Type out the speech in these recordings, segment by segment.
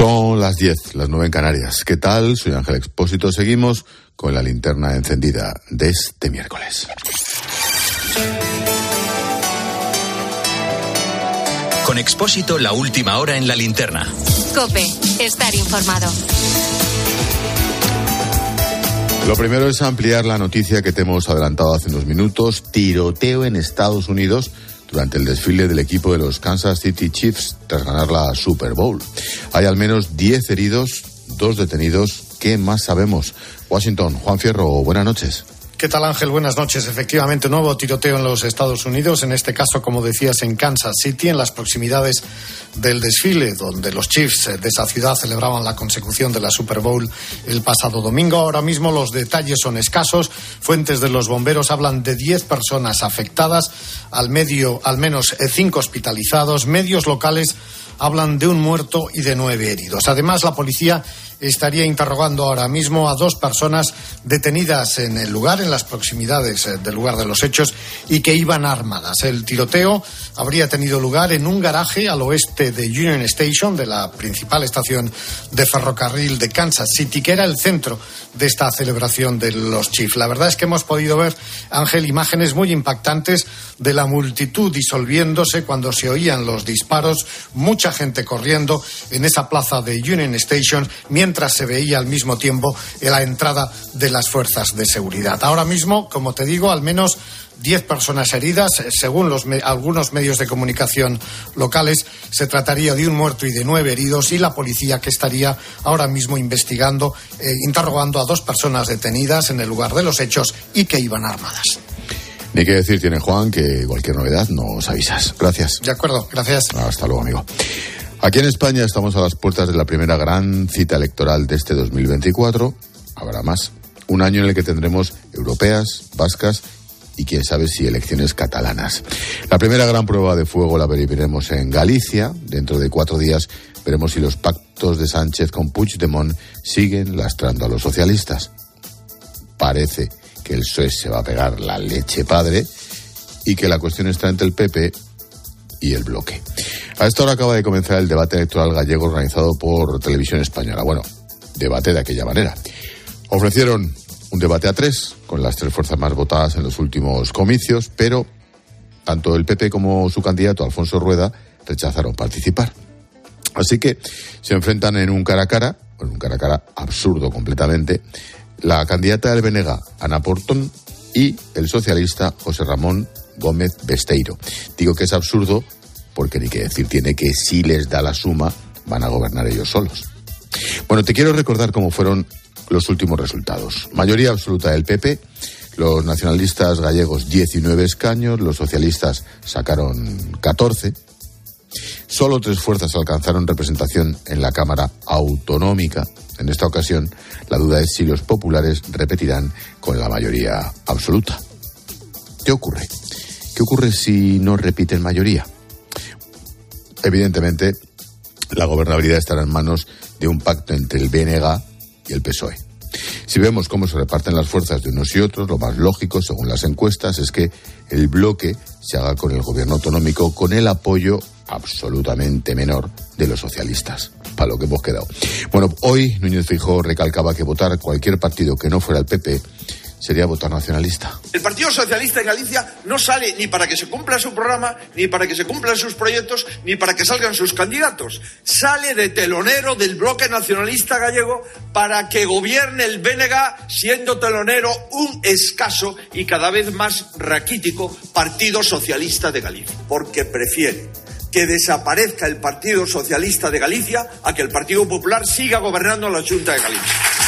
Son las 10, las 9 en Canarias. ¿Qué tal? Soy Ángel Expósito. Seguimos con la linterna encendida de este miércoles. Con Expósito, la última hora en la linterna. Cope, estar informado. Lo primero es ampliar la noticia que te hemos adelantado hace unos minutos. Tiroteo en Estados Unidos durante el desfile del equipo de los Kansas City Chiefs tras ganar la Super Bowl. Hay al menos 10 heridos, dos detenidos. ¿Qué más sabemos? Washington, Juan Fierro, buenas noches. ¿Qué tal Ángel? Buenas noches. Efectivamente, nuevo tiroteo en los Estados Unidos, en este caso, como decías, en Kansas City, en las proximidades del desfile, donde los Chiefs de esa ciudad celebraban la consecución de la Super Bowl el pasado domingo. Ahora mismo los detalles son escasos. Fuentes de los bomberos hablan de 10 personas afectadas, al, medio, al menos 5 hospitalizados. Medios locales hablan de un muerto y de nueve heridos. Además, la policía estaría interrogando ahora mismo a dos personas detenidas en el lugar, en las proximidades eh, del lugar de los hechos, y que iban armadas. El tiroteo habría tenido lugar en un garaje al oeste de Union Station, de la principal estación de ferrocarril de Kansas City, que era el centro de esta celebración de los Chiefs. La verdad es que hemos podido ver, Ángel, imágenes muy impactantes de la multitud disolviéndose cuando se oían los disparos, mucha gente corriendo en esa plaza de Union Station, mientras se veía al mismo tiempo la entrada de las fuerzas de seguridad. Ahora mismo, como te digo, al menos diez personas heridas. Según los algunos medios de comunicación locales, se trataría de un muerto y de nueve heridos y la policía que estaría ahora mismo investigando, eh, interrogando a dos personas detenidas en el lugar de los hechos y que iban armadas. Ni que decir tiene Juan que cualquier novedad nos avisas. Gracias. De acuerdo, gracias. Hasta luego, amigo. Aquí en España estamos a las puertas de la primera gran cita electoral de este 2024. Habrá más. Un año en el que tendremos europeas, vascas y quién sabe si elecciones catalanas. La primera gran prueba de fuego la veremos en Galicia. Dentro de cuatro días veremos si los pactos de Sánchez con Puigdemont siguen lastrando a los socialistas. Parece que el PSOE se va a pegar la leche padre y que la cuestión está entre el PP y el bloque. A esta hora acaba de comenzar el debate electoral gallego organizado por Televisión Española. Bueno, debate de aquella manera. Ofrecieron un debate a tres, con las tres fuerzas más votadas en los últimos comicios, pero tanto el PP como su candidato, Alfonso Rueda, rechazaron participar. Así que se enfrentan en un cara a cara, en un cara a cara absurdo completamente, la candidata del BNG, Ana Portón, y el socialista José Ramón Gómez Besteiro. Digo que es absurdo porque ni que decir tiene que si les da la suma van a gobernar ellos solos. Bueno, te quiero recordar cómo fueron los últimos resultados. Mayoría absoluta del PP, los nacionalistas gallegos 19 escaños, los socialistas sacaron 14. Solo tres fuerzas alcanzaron representación en la Cámara Autonómica. En esta ocasión, la duda es si los populares repetirán con la mayoría absoluta. ¿Qué ocurre? ¿Qué ocurre si no repiten mayoría? Evidentemente, la gobernabilidad estará en manos de un pacto entre el BNG el PSOE. Si vemos cómo se reparten las fuerzas de unos y otros, lo más lógico, según las encuestas, es que el bloque se haga con el gobierno autonómico con el apoyo absolutamente menor de los socialistas, para lo que hemos quedado. Bueno, hoy Núñez Fijó recalcaba que votar cualquier partido que no fuera el PP sería votar nacionalista. El Partido Socialista en Galicia no sale ni para que se cumpla su programa, ni para que se cumplan sus proyectos, ni para que salgan sus candidatos. Sale de telonero del bloque nacionalista gallego para que gobierne el BNG, siendo telonero un escaso y cada vez más raquítico Partido Socialista de Galicia. Porque prefiere que desaparezca el Partido Socialista de Galicia a que el Partido Popular siga gobernando la Junta de Galicia.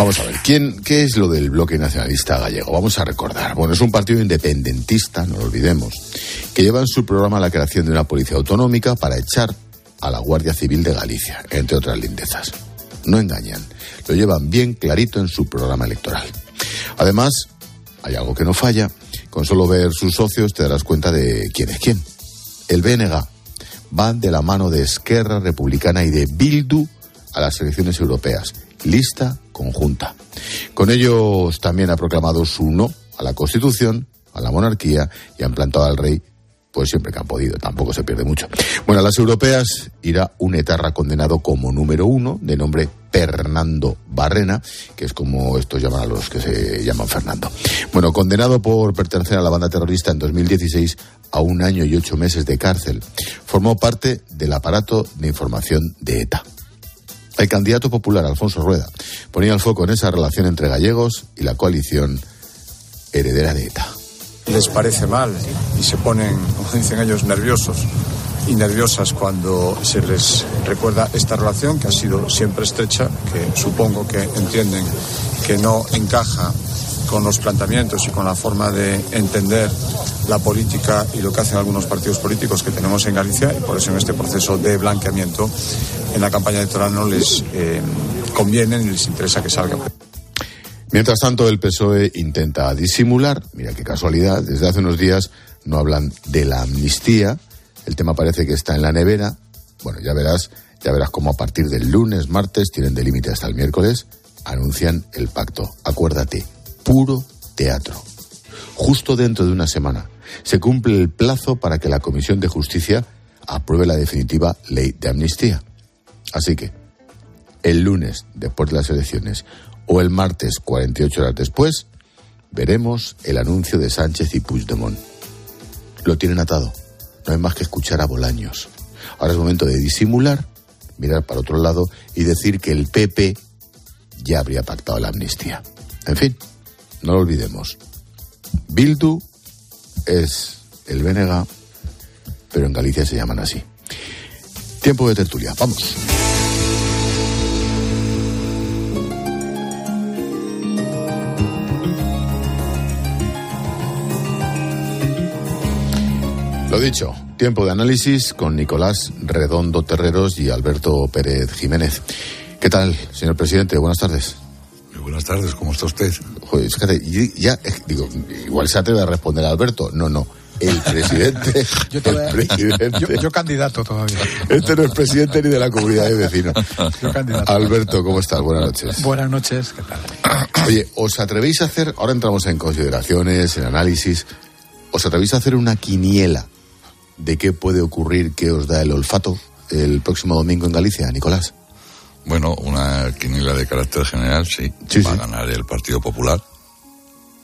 Vamos a ver, ¿quién, ¿qué es lo del bloque nacionalista gallego? Vamos a recordar. Bueno, es un partido independentista, no lo olvidemos, que lleva en su programa la creación de una policía autonómica para echar a la Guardia Civil de Galicia, entre otras lindezas. No engañan, lo llevan bien clarito en su programa electoral. Además, hay algo que no falla, con solo ver sus socios te darás cuenta de quién es quién. El BNG van de la mano de Esquerra Republicana y de Bildu a las elecciones europeas. Lista conjunta. Con ellos también ha proclamado su no a la Constitución, a la monarquía y ha implantado al rey pues siempre que han podido, tampoco se pierde mucho. Bueno, a las europeas irá un etarra condenado como número uno, de nombre Fernando Barrena, que es como estos llaman a los que se llaman Fernando. Bueno, condenado por pertenecer a la banda terrorista en 2016 a un año y ocho meses de cárcel. Formó parte del aparato de información de ETA. El candidato popular, Alfonso Rueda, ponía el foco en esa relación entre gallegos y la coalición heredera de ETA. Les parece mal y se ponen, como dicen ellos, nerviosos y nerviosas cuando se les recuerda esta relación que ha sido siempre estrecha, que supongo que entienden que no encaja con los planteamientos y con la forma de entender la política y lo que hacen algunos partidos políticos que tenemos en Galicia y por eso en este proceso de blanqueamiento en la campaña electoral no les eh, conviene ni les interesa que salga. Mientras tanto, el PSOE intenta disimular, mira qué casualidad, desde hace unos días no hablan de la amnistía, el tema parece que está en la nevera, bueno, ya verás, ya verás cómo a partir del lunes, martes, tienen de límite hasta el miércoles, anuncian el pacto. Acuérdate, puro teatro. Justo dentro de una semana se cumple el plazo para que la Comisión de Justicia apruebe la definitiva ley de amnistía. Así que, el lunes, después de las elecciones, o el martes 48 horas después, veremos el anuncio de Sánchez y Puigdemont. Lo tienen atado. No hay más que escuchar a Bolaños. Ahora es momento de disimular, mirar para otro lado y decir que el PP ya habría pactado la amnistía. En fin, no lo olvidemos. Bildu es el BNG, pero en Galicia se llaman así. Tiempo de tertulia. Vamos. Lo dicho, tiempo de análisis con Nicolás Redondo Terreros y Alberto Pérez Jiménez. ¿Qué tal, señor presidente? Buenas tardes. Buenas tardes, ¿cómo está usted? Joder, fíjate, ya, digo, igual se atreve a responder a Alberto. No, no. El presidente. yo, presidente. Yo, candidato todavía. Este no es presidente ni de la comunidad de vecinos. Yo candidato. Alberto, ¿cómo estás? Buenas noches. Buenas noches, ¿qué tal? Oye, ¿os atrevéis a hacer, ahora entramos en consideraciones, en análisis, ¿os atrevéis a hacer una quiniela de qué puede ocurrir que os da el olfato el próximo domingo en Galicia, Nicolás? Bueno, una quiniela de carácter general, sí. va a ganar el Partido Popular.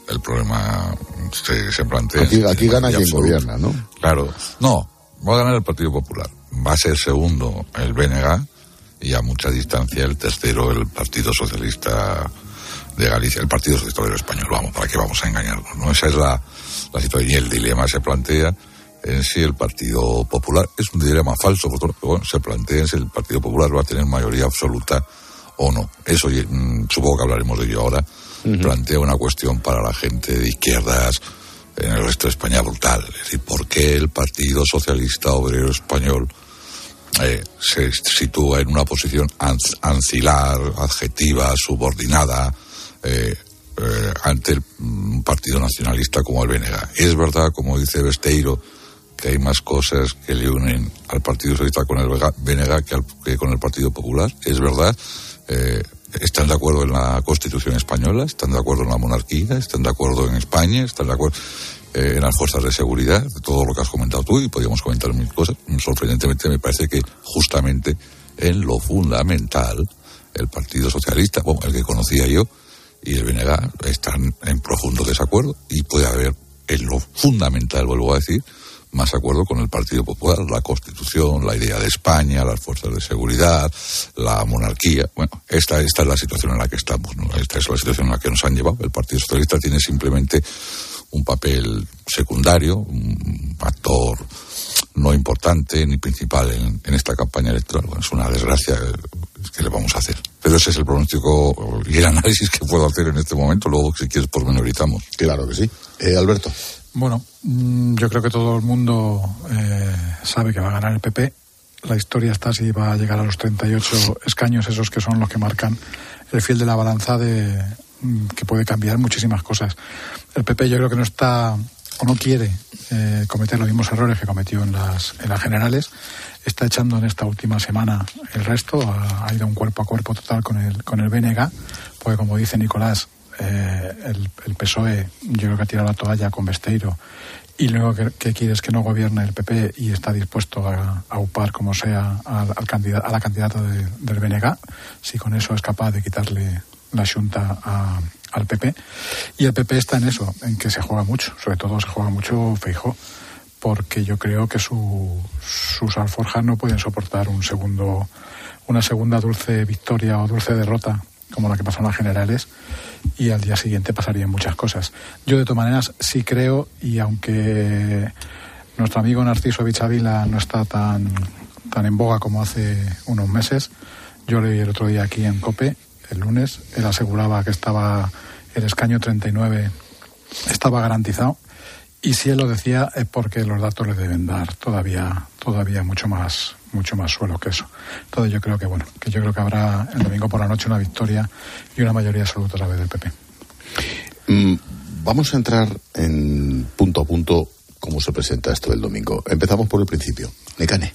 El problema se, plantea. Aquí, gana quien gobierna, ¿no? Claro. No, va a ganar el Partido Popular. Va a ser segundo el BNG y a mucha distancia el tercero el Partido Socialista de Galicia, el Partido Socialista Español. Vamos, ¿para qué vamos a engañarnos? ¿no? Esa es la, la situación y el dilema se plantea en si el Partido Popular es un dilema falso, pero bueno, se plantea si el Partido Popular va a tener mayoría absoluta o no. Eso mm, supongo que hablaremos de ello ahora. Plantea una cuestión para la gente de izquierdas en el resto de España brutal. Es decir, ¿por qué el Partido Socialista Obrero Español eh, se sitúa en una posición ancilar, adjetiva, subordinada, eh, eh, ante un partido nacionalista como el BNG. Es verdad, como dice Besteiro, que hay más cosas que le unen al Partido Socialista con el BNG que, con el Partido Popular. Es verdad. Eh, están de acuerdo en la Constitución española, están de acuerdo en la monarquía, están de acuerdo en España, están de acuerdo eh, en las fuerzas de seguridad, de todo lo que has comentado tú y podríamos comentar mil cosas. Sorprendentemente me parece que justamente en lo fundamental el Partido Socialista, bueno, el que conocía yo, y el BNG están en profundo desacuerdo y puede haber en lo fundamental, vuelvo a decir, más acuerdo con el Partido Popular, la Constitución, la idea de España, las fuerzas de seguridad, la monarquía. Bueno, esta, esta es la situación en la que estamos, esta es la situación en la que nos han llevado. El Partido Socialista tiene simplemente un papel secundario, un actor no importante ni principal en, esta campaña electoral. Bueno, es una desgracia que le vamos a hacer. Pero ese es el pronóstico y el análisis que puedo hacer en este momento. Luego, si quieres, pormenorizamos. Claro que sí. Eh, Alberto. Bueno, mm, yo creo que todo el mundo eh, sabe que va a ganar el PP. La historia está si va a llegar a los 38 escaños, esos que son los que marcan el fiel de la balanza de mm, que puede cambiar muchísimas cosas. El PP yo creo que no está o no quiere eh, cometer los mismos errores que cometió en las, en las generales. Está echando en esta última semana el resto, ha, ha ido un cuerpo a cuerpo total con el, con el BNG, porque como dice Nicolás, eh, el, PSOE yo creo que ha tirado la toalla con Besteiro y luego que, quieres que no gobierne el PP y está dispuesto a, a upar como sea al, a la candidata del BNG, si con eso es capaz de quitarle la junta al PP. Y el PP está en eso, en que se juega mucho, sobre todo se juega mucho Feijó, porque yo creo que su, sus alforjas no pueden soportar un segundo, una segunda dulce victoria o dulce derrota como la que pasó en las generales, y al día siguiente pasarían muchas cosas. Yo, de todas maneras, sí creo, y aunque nuestro amigo Narciso Vichavila no está tan, tan en boga como hace unos meses, yo leí el otro día aquí en COPE, el lunes, él aseguraba que estaba el escaño 39 estaba garantizado y si él lo decía es porque los datos le deben dar todavía todavía mucho más mucho más suelo que eso. Entonces yo creo que bueno, que yo creo que habrá el domingo por la noche una victoria y una mayoría absoluta a la vez del PP. Mm, vamos a entrar en punto a punto cómo se presenta esto el domingo. Empezamos por el principio. Necane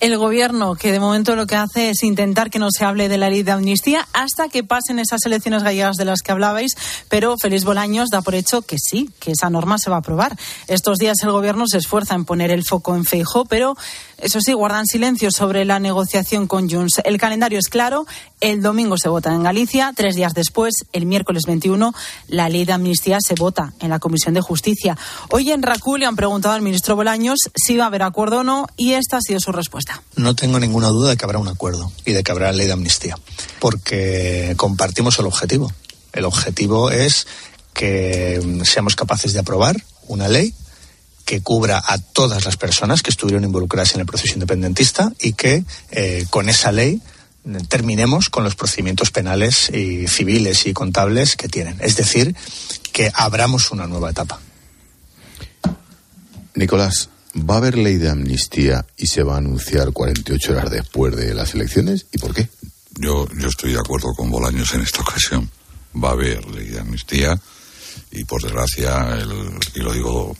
el gobierno, que de momento lo que hace es intentar que no se hable de la ley de amnistía hasta que pasen esas elecciones gallegas de las que hablabais, pero Félix Bolaños da por hecho que sí, que esa norma se va a aprobar. Estos días el gobierno se esfuerza en poner el foco en Feijo, pero eso sí, guardan silencio sobre la negociación con Junts. El calendario es claro, el domingo se vota en Galicia, tres días después, el miércoles 21, la ley de amnistía se vota en la Comisión de Justicia. Hoy en RACU le han preguntado al ministro Bolaños si va a haber acuerdo o no y esta ha sido su respuesta. No tengo ninguna duda de que habrá un acuerdo y de que habrá ley de amnistía, porque compartimos el objetivo. El objetivo es que seamos capaces de aprobar una ley que cubra a todas las personas que estuvieron involucradas en el proceso independentista y que eh, con esa ley terminemos con los procedimientos penales y civiles y contables que tienen. Es decir, que abramos una nueva etapa. Nicolás, ¿Va a haber ley de amnistía y se va a anunciar 48 horas después de las elecciones? ¿Y por qué? Yo, yo estoy de acuerdo con Bolaños en esta ocasión. Va a haber ley de amnistía y, por desgracia, y lo digo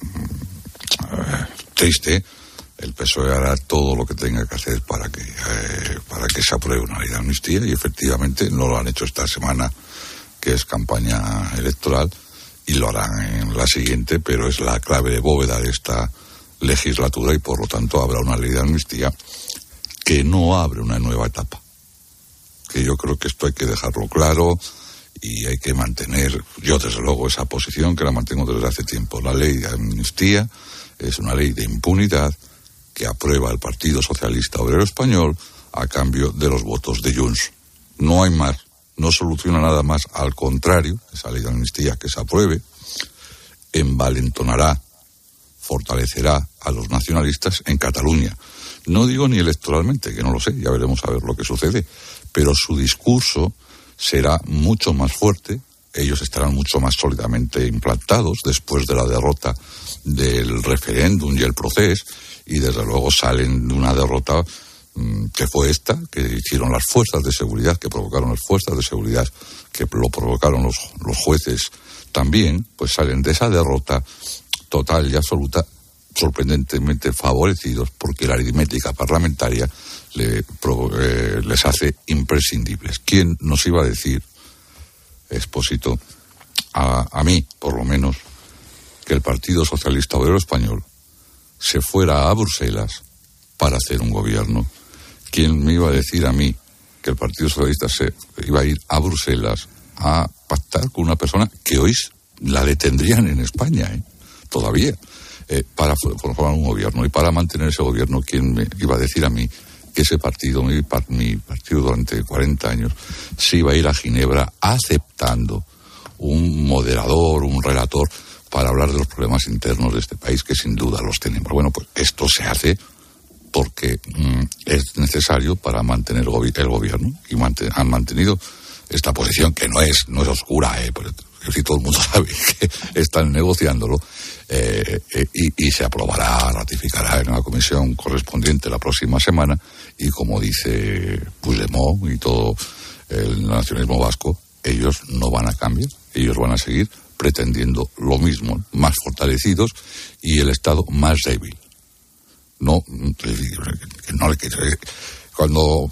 triste, el PSOE hará todo lo que tenga que hacer para que, eh, para que se apruebe una ley de amnistía y, efectivamente, no lo han hecho esta semana, que es campaña electoral, y lo harán en la siguiente, pero es la clave de bóveda de esta legislatura y por lo tanto habrá una ley de amnistía que no abre una nueva etapa. Que yo creo que esto hay que dejarlo claro y hay que mantener, yo desde luego, esa posición que la mantengo desde hace tiempo. La ley de amnistía es una ley de impunidad que aprueba el Partido Socialista Obrero Español a cambio de los votos de Junts. No hay más, no soluciona nada más, al contrario, esa ley de amnistía que se apruebe envalentonará fortalecerá a los nacionalistas en Cataluña. No digo ni electoralmente, que no lo sé, ya veremos a ver lo que sucede, pero su discurso será mucho más fuerte, ellos estarán mucho más sólidamente implantados después de la derrota del referéndum y el proceso, y desde luego salen de una derrota mm, que fue esta, que hicieron las fuerzas de seguridad, que provocaron las fuerzas de seguridad, que lo provocaron los, los jueces también, pues salen de esa derrota total y absoluta, sorprendentemente favorecidos porque la aritmética parlamentaria eh, les hace imprescindibles. ¿Quién nos iba a decir, expósito, a, mí, por lo menos, que el Partido Socialista Obrero Español se fuera a Bruselas para hacer un gobierno? ¿Quién me iba a decir a mí que el Partido Socialista se iba a ir a Bruselas a pactar con una persona que hoy la detendrían en España? ¿eh? todavía eh, para formar un gobierno. Y para mantener ese gobierno, ¿quién me iba a decir a mí que ese partido, mi, partido durante 40 años, se iba a ir a Ginebra aceptando un moderador, un relator, para hablar de los problemas internos de este país, que sin duda los tenemos. Bueno, pues esto se hace porque mm, es necesario para mantener el, gobierno y han mantenido esta posición que no es no es oscura, eh, si todo el mundo sabe que están negociándolo eh, eh, y, se aprobará, ratificará en la comisión correspondiente la próxima semana y como dice Puigdemont y todo el nacionalismo vasco, ellos no van a cambiar, ellos van a seguir pretendiendo lo mismo, más fortalecidos y el Estado más débil. No, no cuando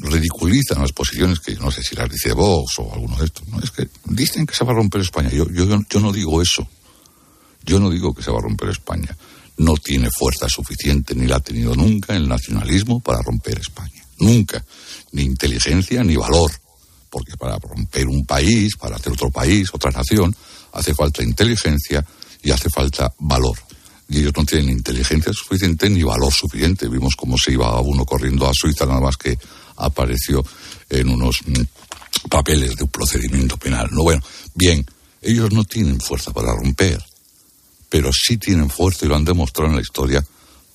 ridiculizan las posiciones que no sé si las dice Vox o alguno de estos, ¿no? es que dicen que se va a romper España. Yo, yo, yo no digo eso Yo no digo que se va a romper España. No tiene fuerza suficiente, ni la ha tenido nunca el nacionalismo para romper España. Nunca. Ni inteligencia ni valor. Porque para romper un país, para hacer otro país, otra nación, hace falta inteligencia y hace falta valor. Y ellos no tienen inteligencia suficiente ni valor suficiente. Vimos cómo se iba uno corriendo a Suiza, nada más que apareció en unos mm, papeles de un procedimiento penal. No, bueno, bien, ellos no tienen fuerza para romper, pero sí tienen fuerza y lo han demostrado en la historia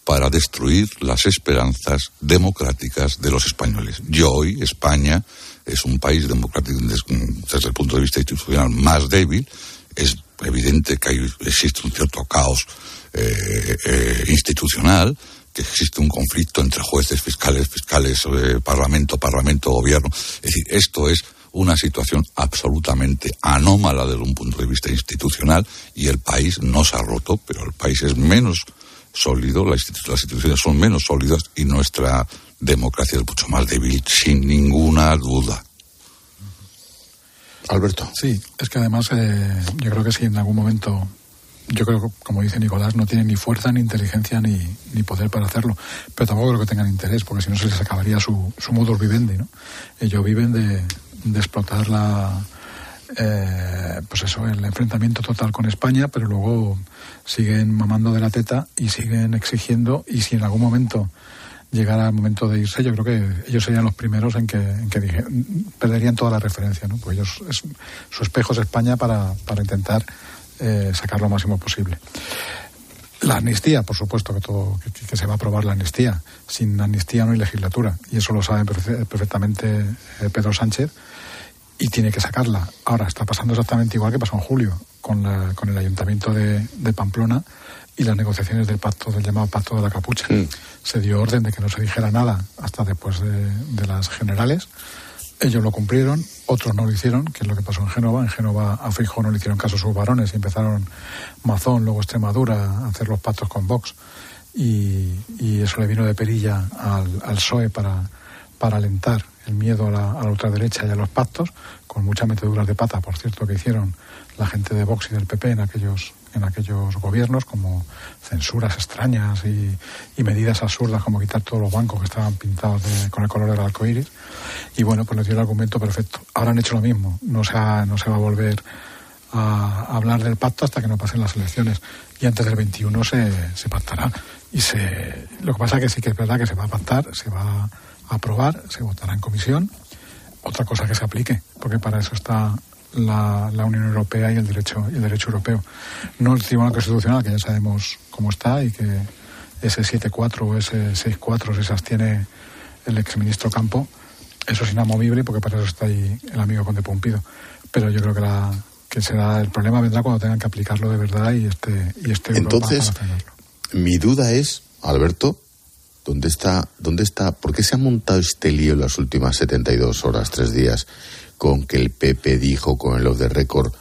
para destruir las esperanzas democráticas de los españoles. Y hoy España es un país democrático desde el punto de vista institucional más débil. Es evidente que existe un cierto caos eh, eh, institucional, que existe un conflicto entre jueces, fiscales, fiscales, eh, parlamento, parlamento, gobierno. Es decir, esto es una situación absolutamente anómala desde un punto de vista institucional y el país no se ha roto, pero el país es menos sólido, las, instituciones son menos sólidas y nuestra democracia es mucho más débil, sin ninguna duda. Alberto. Sí, es que además eh, yo creo que si en algún momento, yo creo que como dice Nicolás, no tienen ni fuerza, ni inteligencia, ni, ni poder para hacerlo. Pero tampoco creo que tengan interés, porque si no se les acabaría su, su modus vivendi, ¿no? Ellos viven de, de explotar la, eh, pues eso, el enfrentamiento total con España, pero luego siguen mamando de la teta y siguen exigiendo y si en algún momento llegara el momento de irse, yo creo que ellos serían los primeros en que, en que perderían toda la referencia, ¿no? Pues ellos, es, su espejo es España para, intentar eh, sacar lo máximo posible. La amnistía, por supuesto que todo que, se va a aprobar la amnistía. Sin amnistía no hay legislatura y eso lo sabe perfectamente eh, Pedro Sánchez y tiene que sacarla. Ahora está pasando exactamente igual que pasó en julio con, la, con el ayuntamiento de, de, Pamplona y las negociaciones del pacto del llamado pacto de la capucha. Mm. Se dio orden de que no se dijera nada hasta después de, de las generales ellos lo cumplieron, otros no lo hicieron, que es lo que pasó en Génova. En Génova a Fijo no le hicieron caso a sus varones y empezaron Mazón, luego Extremadura, a hacer los pactos con Vox. Y, eso le vino de perilla al, al PSOE para, para alentar el miedo a la, a la, ultraderecha y a los pactos, con muchas meteduras de pata, por cierto, que hicieron la gente de Vox y del PP en aquellos en aquellos gobiernos, como censuras extrañas y, y, medidas absurdas como quitar todos los bancos que estaban pintados con el color del arco iris. Y bueno, pues les dio el argumento perfecto. Ahora han hecho lo mismo. No se, ha, no se va a volver a, hablar del pacto hasta que no pasen las elecciones. Y antes del 21 se, se pactará. Y se, lo que pasa es que sí que es verdad que se va a pactar, se va a aprobar, se votará en comisión. Otra cosa que se aplique, porque para eso está la, la, Unión Europea y el derecho y el derecho europeo. No el Tribunal Constitucional, que ya sabemos cómo está y que ese 7-4 o ese 6-4 si se abstiene el exministro Campo, eso es inamovible porque para eso está ahí el amigo Conde Pompido. Pero yo creo que la que será el problema vendrá cuando tengan que aplicarlo de verdad y este y este Entonces, mi duda es, Alberto, ¿dónde está dónde está por qué se ha montado este lío en las últimas 72 horas, tres días? Con que el PP dijo con el off the record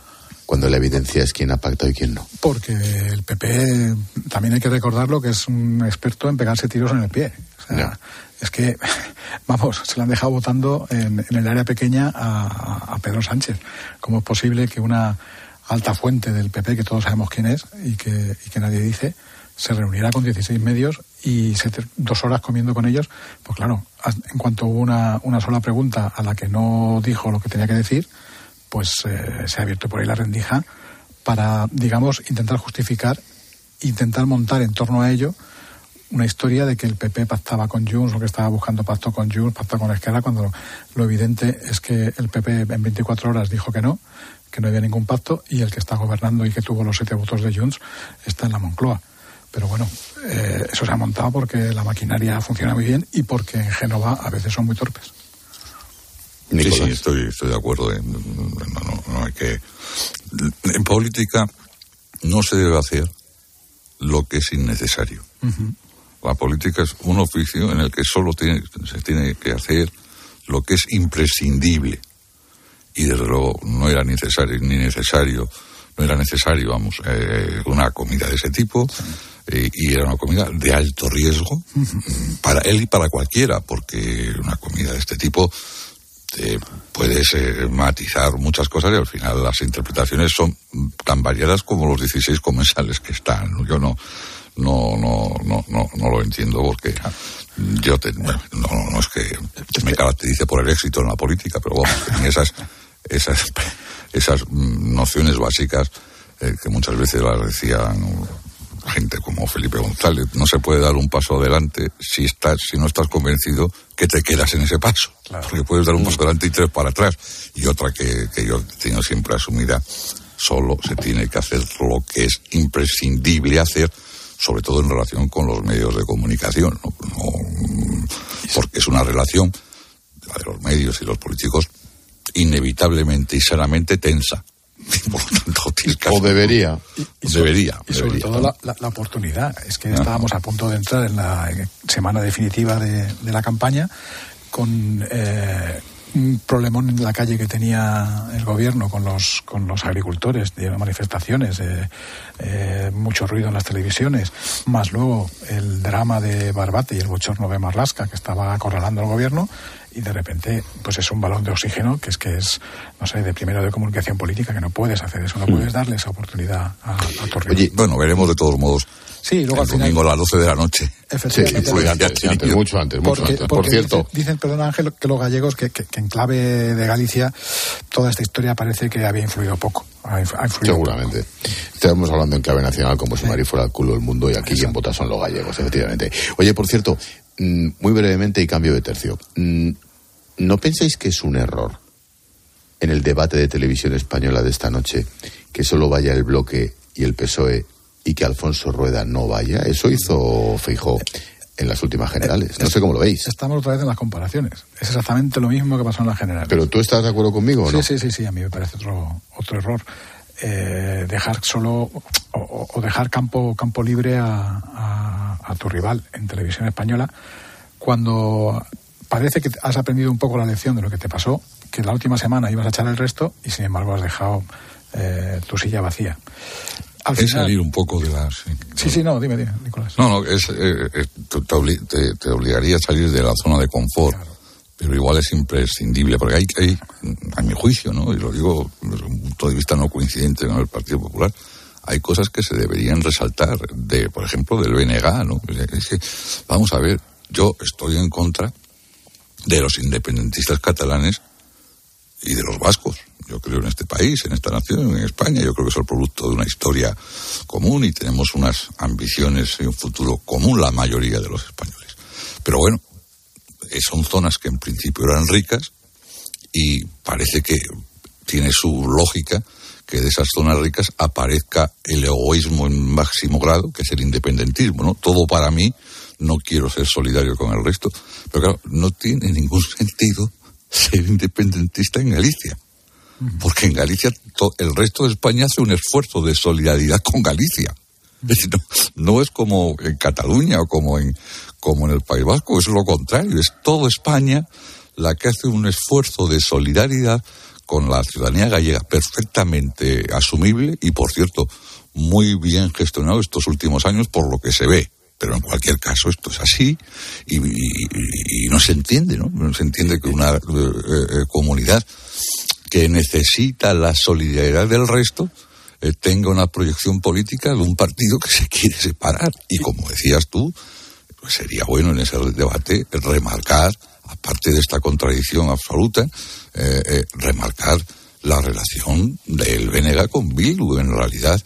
cuando la evidencia es quién ha pactado y quién no? Porque el PP, también hay que recordarlo, que es un experto en pegarse tiros en el pie. O sea, Es que, vamos, se le han dejado votando en, en el área pequeña a, a, Pedro Sánchez. ¿Cómo es posible que una alta fuente del PP, que todos sabemos quién es y que, y que nadie dice, se reuniera con 16 medios y se dos horas comiendo con ellos, pues claro, en cuanto hubo una, una sola pregunta a la que no dijo lo que tenía que decir, pues eh, se ha abierto por ahí la rendija para, digamos, intentar justificar, intentar montar en torno a ello una historia de que el PP pactaba con Junts o que estaba buscando pacto con Junts, pacto con Esquerra, cuando lo, lo evidente es que el PP en 24 horas dijo que no, que no había ningún pacto y el que está gobernando y que tuvo los siete votos de Junts está en la Moncloa. Pero bueno, eh, eso se ha montado porque la maquinaria funciona muy bien y porque en Génova a veces son muy torpes. Sí, sí, estoy, estoy de acuerdo. En, no, no, no hay que. En política no se debe hacer lo que es innecesario. Uh -huh. La política es un oficio en el que solo tiene, se tiene que hacer lo que es imprescindible. Y desde luego no era necesario, ni necesario, no era necesario, vamos, eh, una comida de ese tipo. Sí eh, y era una comida de alto riesgo para él y para cualquiera, porque una comida de este tipo eh, puedes eh, matizar muchas cosas y al final las interpretaciones son tan variadas como los 16 comensales que están. Yo no, no, no, no, no, no lo entiendo porque yo te, no, no es que me caracterice por el éxito en la política, pero bueno, esas, esas, esas nociones básicas eh, que muchas veces las decían gente como Felipe González, no se puede dar un paso adelante si estás, si no estás convencido que te quedas en ese paso. Porque puedes dar un paso adelante y tres para atrás. Y otra que, que yo tengo siempre asumida, solo se tiene que hacer lo que es imprescindible hacer, sobre todo en relación con los medios de comunicación, porque es una relación, la de los medios y los políticos, inevitablemente y sanamente tensa. o debería. debería. Y sobre todo la, oportunidad. Es que estábamos a punto de entrar en la semana definitiva de, la campaña con eh, un problemón en la calle que tenía el gobierno con los, con los agricultores, de manifestaciones, eh, eh, mucho ruido en las televisiones, más luego el drama de Barbate y el bochorno de Marlasca que estaba acorralando al gobierno y de repente pues es un balón de oxígeno que es que es no sé de primero de comunicación política que no puedes hacer eso no hmm. puedes darle esa oportunidad a, a Oye, bueno veremos de todos modos Sí, luego el domingo a las 12 de la noche. Efectivamente. Sí, mucho antes, mucho antes. Por cierto. Dicen, perdón Ángel, que los gallegos, que, que, en clave de Galicia, toda esta historia parece que había influido poco. Ha influido Seguramente. Estamos hablando en clave nacional como si Mari fuera el culo del mundo y aquí quien vota son los gallegos, efectivamente. Oye, por cierto, muy brevemente y cambio de tercio. Mm, ¿No pensáis que es un error en el debate de televisión española de esta noche que solo vaya el bloque y el PSOE y que Alfonso Rueda no vaya. Eso hizo Feijó en las últimas generales. No sé cómo lo veis. Estamos otra vez en las comparaciones. Es exactamente lo mismo que pasó en las generales. ¿Pero tú estás de acuerdo conmigo o no? Sí, sí, sí, a mí me parece otro, otro error. Eh, dejar solo o, dejar campo, campo libre a, a, tu rival en televisión española cuando parece que has aprendido un poco la lección de lo que te pasó, que la última semana ibas a echar el resto y sin embargo has dejado eh, tu silla vacía. Es salir un poco de la... Sí, sí, no, dime, dime, Nicolás. No, no, es, eh, eh, te, obligaría a salir de la zona de confort, pero igual es imprescindible, porque hay, hay, a mi juicio, ¿no? y lo digo desde un punto de vista no coincidente con el Partido Popular, hay cosas que se deberían resaltar, de, por ejemplo, del BNG, ¿no? Es que, vamos a ver, yo estoy en contra de los independentistas catalanes y de los vascos yo creo, en este país, en esta nación, en España. Yo creo que es el producto de una historia común y tenemos unas ambiciones y un futuro común la mayoría de los españoles. Pero bueno, son zonas que en principio eran ricas y parece que tiene su lógica que de esas zonas ricas aparezca el egoísmo en máximo grado, que es el independentismo, ¿no? Todo para mí, no quiero ser solidario con el resto, pero claro, no tiene ningún sentido ser independentista en Galicia porque en Galicia el resto de España hace un esfuerzo de solidaridad con Galicia. No, es como en Cataluña o como en, como en el País Vasco, es lo contrario, es toda España la que hace un esfuerzo de solidaridad con la ciudadanía gallega perfectamente asumible y, por cierto, muy bien gestionado estos últimos años por lo que se ve. Pero en cualquier caso esto es así y, no se entiende, ¿no? No se entiende que una eh, eh, comunidad que necesita la solidaridad del resto, eh, tenga una proyección política de un partido que se quiere separar. Y como decías tú, pues sería bueno en ese debate remarcar, aparte de esta contradicción absoluta, eh, eh, remarcar la relación del Venega con Bildu. En realidad,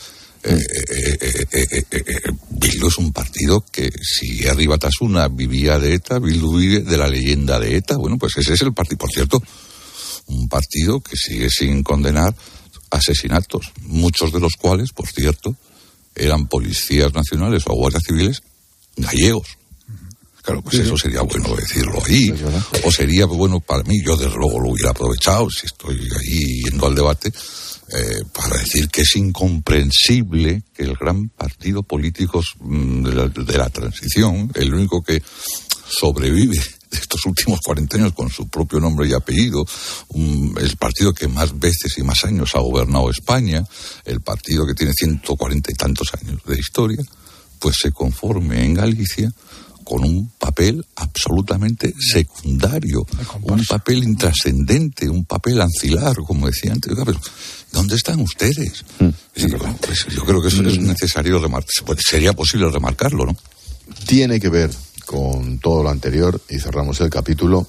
Bildu es un partido que si arriba Tasuna vivía de ETA, Bildu vive de la leyenda de ETA. Bueno, pues ese es el partido. Por cierto, un partido que sigue sin condenar asesinatos, muchos de los cuales, por cierto, eran policías nacionales o guardias civiles gallegos. Claro, pues eso sería bueno decirlo ahí. O sería bueno para mí, yo desde luego lo hubiera aprovechado, si estoy ahí yendo al debate, eh, para decir que es incomprensible que el gran partido político mm, de la transición, el único que sobrevive de estos últimos 40 años con su propio nombre y apellido, el partido que más veces y más años ha gobernado España, el partido que tiene 140 y tantos años de historia, pues se conforme en Galicia con un papel absolutamente secundario, un papel intrascendente, un papel ancilar, como decía antes. Pero, ¿dónde están ustedes? Mm. Pues yo creo que eso es necesario remarcar, sería posible remarcarlo, ¿no? Tiene que ver con todo lo anterior, y cerramos el capítulo,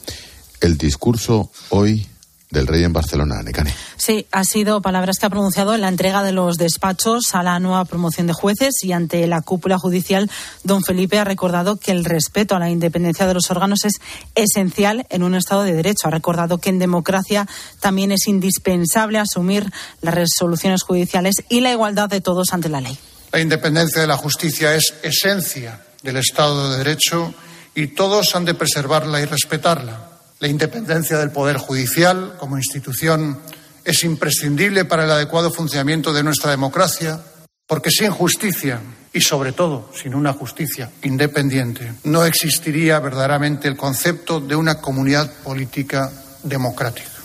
el discurso hoy del rey en Barcelona, Necane. Sí, ha sido palabras que ha pronunciado en la entrega de los despachos a la nueva promoción de jueces y ante la cúpula judicial, don Felipe ha recordado que el respeto a la independencia de los órganos es esencial en un Estado de Derecho. Ha recordado que en democracia también es indispensable asumir las resoluciones judiciales y la igualdad de todos ante la ley. La independencia de la justicia es esencia del Estado de Derecho y todos han de preservarla y respetarla. La independencia del Poder Judicial como institución es imprescindible para el adecuado funcionamiento de nuestra democracia, porque sin justicia y, sobre todo, sin una justicia independiente, no existiría verdaderamente el concepto de una comunidad política democrática.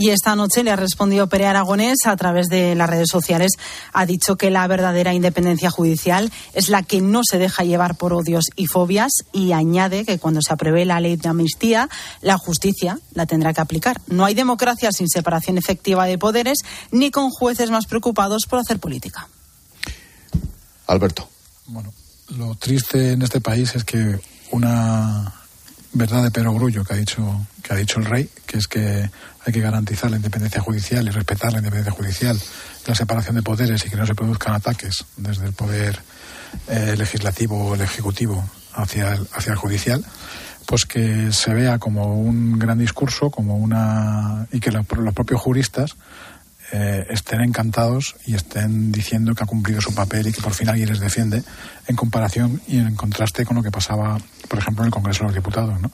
Y esta noche le ha respondido Pere Aragonés a través de las redes sociales. Ha dicho que la verdadera independencia judicial es la que no se deja llevar por odios y fobias y añade que cuando se apruebe la ley de amnistía, la justicia la tendrá que aplicar. No hay democracia sin separación efectiva de poderes ni con jueces más preocupados por hacer política. Alberto. Bueno, lo triste en este país es que una verdad de perogrullo que ha dicho que ha dicho el rey, que es que hay que garantizar la independencia judicial y respetar la independencia judicial, la separación de poderes y que no se produzcan ataques desde el poder eh, legislativo o el ejecutivo hacia el, hacia el judicial, pues que se vea como un gran discurso, como una y que los, los propios juristas eh, estén encantados y estén diciendo que ha cumplido su papel y que por fin alguien les defiende en comparación y en contraste con lo que pasaba, por ejemplo, en el Congreso de los Diputados, ¿no?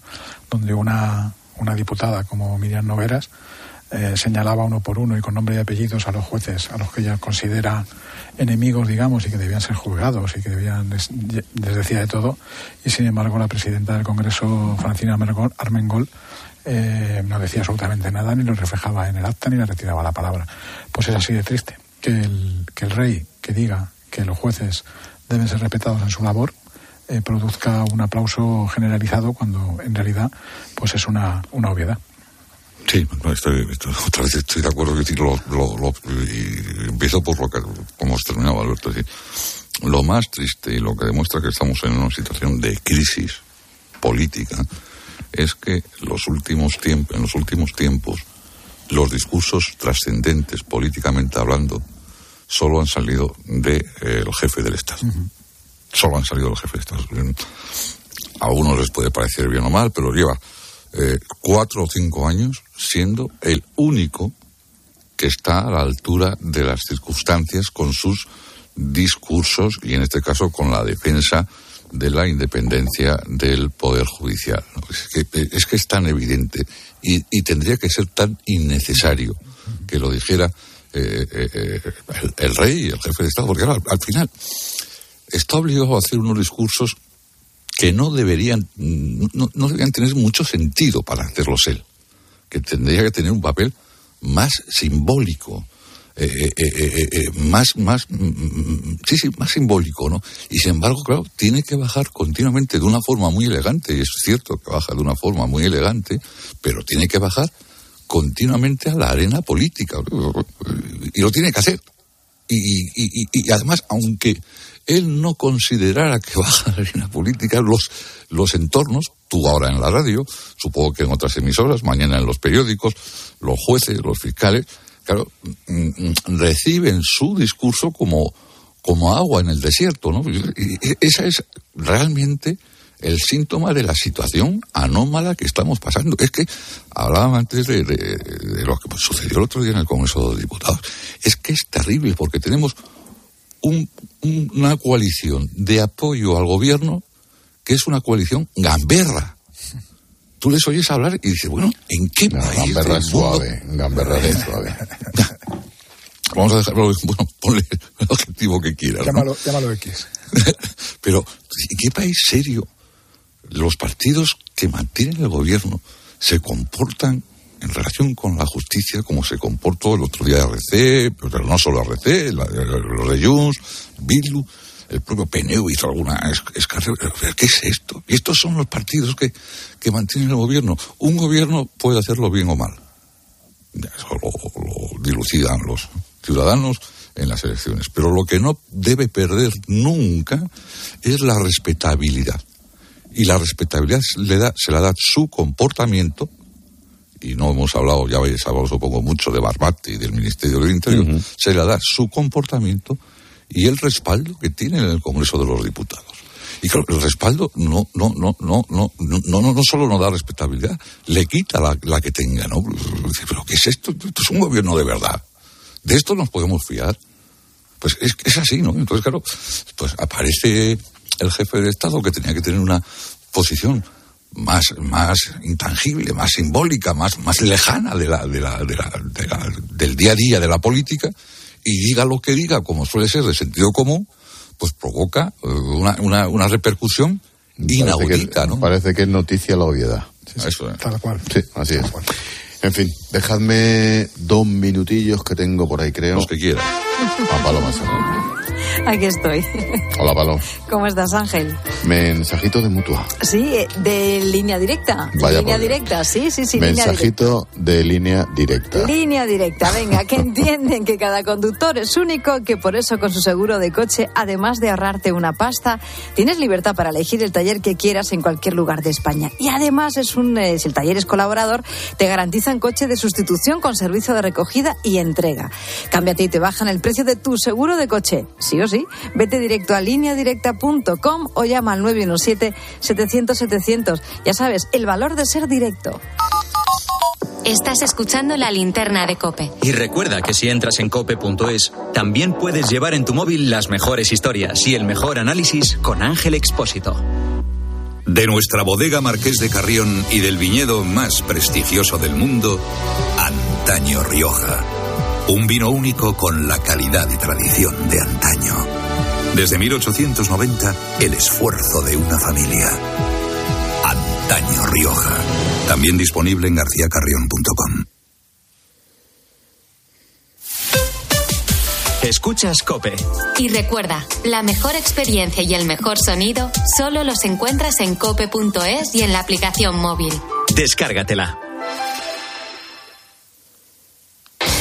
donde una, una diputada como Miriam Noveras eh, señalaba uno por uno y con nombre y apellidos a los jueces, a los que ella considera enemigos, digamos, y que debían ser juzgados y que debían, les, les decía de todo, y sin embargo la presidenta del Congreso, Francina Armengol, eh, no decía absolutamente nada, ni lo reflejaba en el acta, ni le retiraba la palabra. Pues es así de triste, que el, que el rey que diga que los jueces deben ser respetados en su labor, eh, produzca un aplauso generalizado cuando en realidad pues es una, una obviedad. Sí, estoy, estoy, otra vez estoy de acuerdo que lo, lo, lo, y empiezo por lo que como terminado, Alberto. Lo más triste y lo que demuestra que estamos en una situación de crisis política es que los últimos tiempos, en los últimos tiempos los discursos trascendentes políticamente hablando solo han salido del de, eh, jefe del Estado. Uh -huh. Solo han salido del jefe del Estado. A algunos les puede parecer bien o mal, pero lleva eh, cuatro o cinco años siendo el único que está a la altura de las circunstancias con sus discursos y en este caso con la defensa de la independencia del Poder Judicial. Es, que, es, tan evidente y, y, tendría que ser tan innecesario que lo dijera eh, eh, el, rey, el jefe de Estado, porque ahora, al final está obligado a hacer unos discursos que no deberían, no, no deberían tener mucho sentido para hacerlos él, que tendría que tener un papel más simbólico, eh, eh, eh, más, más, mm, sí, sí, más simbólico, ¿no? Y sin embargo, claro, tiene que bajar continuamente de una forma muy elegante, y es cierto que baja de una forma muy elegante, pero tiene que bajar continuamente a la arena política, y lo tiene que hacer. Y, y, y, y además, aunque él no considerara que baja la arena política, los, los entornos, tú ahora en la radio, supongo que en otras emisoras, mañana en los periódicos, los jueces, los fiscales, claro, reciben su discurso como, como agua en el desierto, ¿no? Y esa es realmente el síntoma de la situación anómala que estamos pasando. Es que hablaban antes de, de, lo que sucedió el otro día en el Congreso de Diputados. Es que es terrible porque tenemos un, una coalición de apoyo al gobierno que es una coalición gamberra. Tú les oyes hablar y dices, bueno, ¿en qué no, país Gamberra es suave, gamberra es suave. Vamos a dejarlo, bueno, ponle el objetivo que quieras. Llámalo, ¿no? llámalo X. Pero, ¿en qué país serio los partidos que mantienen el gobierno se comportan en relación con la justicia como se comportó el otro día RC, pero no solo RC, la, los de Junts, Bildu. El propio PNU hizo alguna escarceo. ¿Qué es esto? Y estos son los partidos que, que mantienen el gobierno. Un gobierno puede hacerlo bien o mal. Eso lo, lo dilucidan los ciudadanos en las elecciones. Pero lo que no debe perder nunca es la respetabilidad. Y la respetabilidad le da, se la da su comportamiento, y no hemos hablado, ya habéis hablado supongo mucho de Barbate y del Ministerio del Interior, se le da su comportamiento y el respaldo que tiene en el Congreso de los Diputados. Y claro, el respaldo no, no, no, no, no, no, no, no solo no da respetabilidad, le quita la, que tenga, ¿no? Pero ¿qué es esto? Esto es un gobierno de verdad. ¿De esto nos podemos fiar? Pues es, es así, ¿no? Entonces, claro, pues aparece el jefe de Estado que tenía que tener una posición más, más intangible, más simbólica, más, más lejana de la, de la, de la, del día a día de la política, y diga lo que diga, como suele ser de sentido común, pues provoca eh, una, una, una repercusión inaudita, que, ¿no? Parece que es noticia la obviedad. Eso es. Tal cual. Sí, así es. En fin, dejadme dos minutillos que tengo por ahí, creo. Los que quiera. A Paloma Serrano. Aquí estoy. Hola, Paloma. ¿Cómo estás, Ángel? Mensajito de mutua. Sí, de línea directa. Vaya línea directa, sí, sí, sí. línea. Mensajito de línea directa. Línea directa, venga, que entienden que cada conductor es único, que por eso con su seguro de coche, además de ahorrarte una pasta, tienes libertad para elegir el taller que quieras en cualquier lugar de España. Y además es un, eh, si el taller es colaborador, te garantizan coche de sustitución con servicio de recogida y entrega. Cámbiate y te bajan el precio de tu seguro de coche, sí o sí. Vete directo a lineadirecta.com o llama al 917-700-700. Ya sabes, el valor de ser directo. Estás escuchando la linterna de Cope. Y recuerda que si entras en cope.es, también puedes llevar en tu móvil las mejores historias y el mejor análisis con Ángel Expósito. De nuestra bodega Marqués de Carrión y del viñedo más prestigioso del mundo, Antaño Rioja. Un vino único con la calidad y tradición de antaño. Desde 1890, el esfuerzo de una familia. Antaño Rioja. También disponible en garcíacarrión.com. Escuchas Cope. Y recuerda, la mejor experiencia y el mejor sonido solo los encuentras en cope.es y en la aplicación móvil. Descárgatela.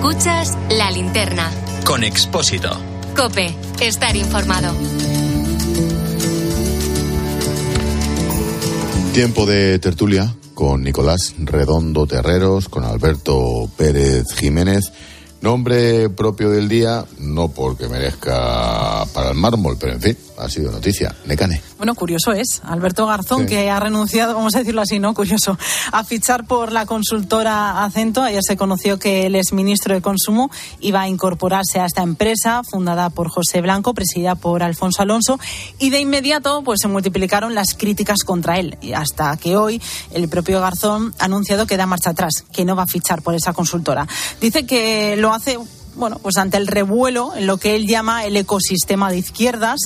Escuchas la linterna. Con Expósito. Cope, estar informado. Tiempo de tertulia con Nicolás Redondo Terreros, con Alberto Pérez Jiménez. Nombre propio del día, no porque merezca para el mármol, pero en fin, ha sido noticia. Necane. Bueno, curioso es. Alberto Garzón, que ha renunciado, vamos a decirlo así, ¿no? Curioso, a fichar por la consultora Acento. Ayer se conoció que el exministro de Consumo iba a incorporarse a esta empresa, fundada por José Blanco, presidida por Alfonso Alonso, y de inmediato pues se multiplicaron las críticas contra él. Y hasta que hoy el propio Garzón ha anunciado que da marcha atrás, que no va a fichar por esa consultora. Dice que lo hace bueno, pues ante el revuelo en lo que él llama el ecosistema de izquierdas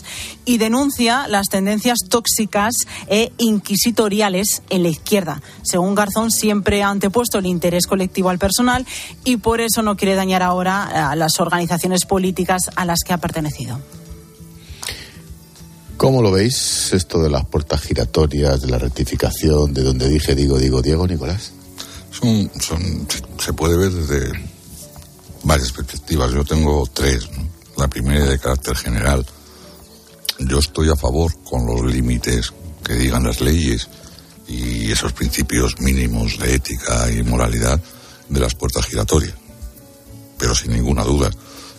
y denuncia las tendencias tóxicas e inquisitoriales en la izquierda. Según Garzón, siempre ha antepuesto el interés colectivo al personal y por eso no quiere dañar ahora a las organizaciones políticas a las que ha pertenecido. ¿Cómo lo veis esto de las puertas giratorias, de la rectificación, de donde dije digo, digo, Diego, Nicolás? Son, son, se puede ver desde varias perspectivas. Yo tengo tres. La primera de carácter general. Yo estoy a favor con los límites que digan las leyes y esos principios mínimos de ética y moralidad de las puertas giratorias. Pero sin ninguna duda,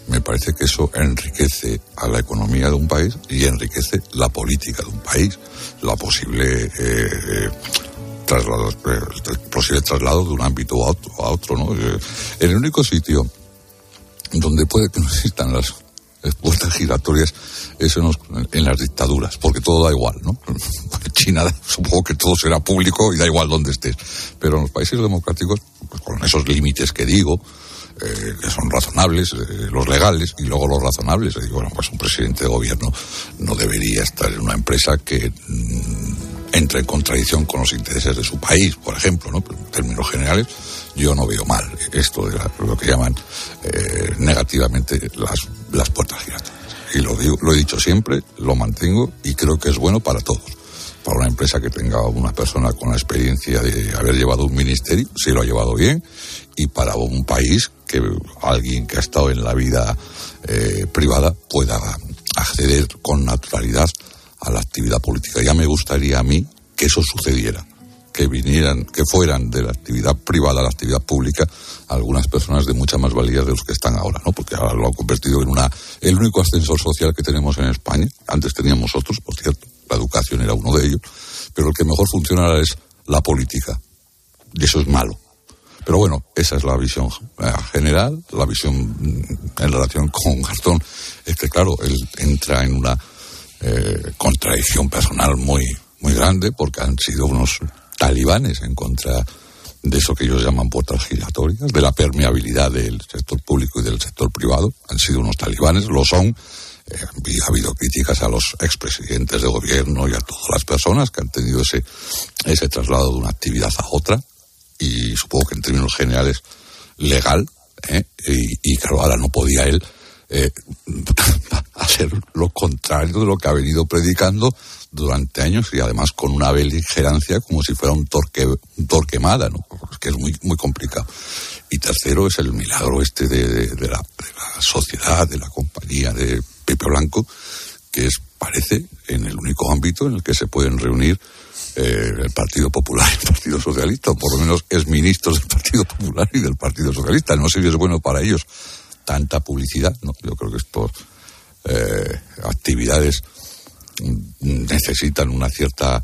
me parece que eso enriquece a la economía de un país y enriquece la política de un país. La posible eh, eh traslado, posible traslado de un ámbito a otro, a otro ¿no? Eh, en el único sitio donde puede que no existan las puertas giratorias es en, las dictaduras, porque todo da igual, ¿no? En China supongo que todo será público y da igual donde estés, pero en los países democráticos, pues con esos límites que digo, eh, que son razonables, eh, los legales y luego los razonables, digo, bueno, pues un presidente de gobierno no debería estar en una empresa que mm, entre en contradicción con los intereses de su país, por ejemplo, ¿no? en términos generales, yo no veo mal esto de lo que llaman eh, negativamente las, las puertas giratorias. Y lo, digo, lo he dicho siempre, lo mantengo y creo que es bueno para todos. Para una empresa que tenga una persona con la experiencia de haber llevado un ministerio, si lo ha llevado bien, y para un país que alguien que ha estado en la vida eh, privada pueda acceder con naturalidad a la actividad política. Ya me gustaría a mí que eso sucediera, que vinieran, que fueran de la actividad privada a la actividad pública algunas personas de mucha más valía de los que están ahora, ¿no? Porque ahora lo han convertido en una el único ascensor social que tenemos en España. Antes teníamos otros, por cierto, la educación era uno de ellos, pero el que mejor funciona es la política. Y eso es malo. Pero bueno, esa es la visión eh, general, la visión mm, en relación con Gastón, es que claro, él entra en una eh, contradicción personal muy, muy grande porque han sido unos talibanes en contra de eso que ellos llaman puertas giratorias, de la permeabilidad del sector público y del sector privado. Han sido unos talibanes, lo son. Eh, ha habido críticas a los expresidentes de gobierno y a todas las personas que han tenido ese, ese traslado de una actividad a otra. Y supongo que en términos generales legal. ¿eh? Y, y claro, ahora no podía él eh, hacer lo contrario de lo que ha venido predicando durante años y además con una beligerancia como si fuera un torque, un torquemada, ¿no? que es muy, muy complicado. Y tercero es el milagro este de, de, la, sociedad, de la compañía de Pepe Blanco, que es, parece, en el único ámbito en el que se pueden reunir eh, el Partido Popular y el Partido Socialista, o por lo menos es ministro del Partido Popular y del Partido Socialista. No sé si es bueno para ellos tanta publicidad, ¿no? Yo creo que estos eh, actividades necesitan una cierta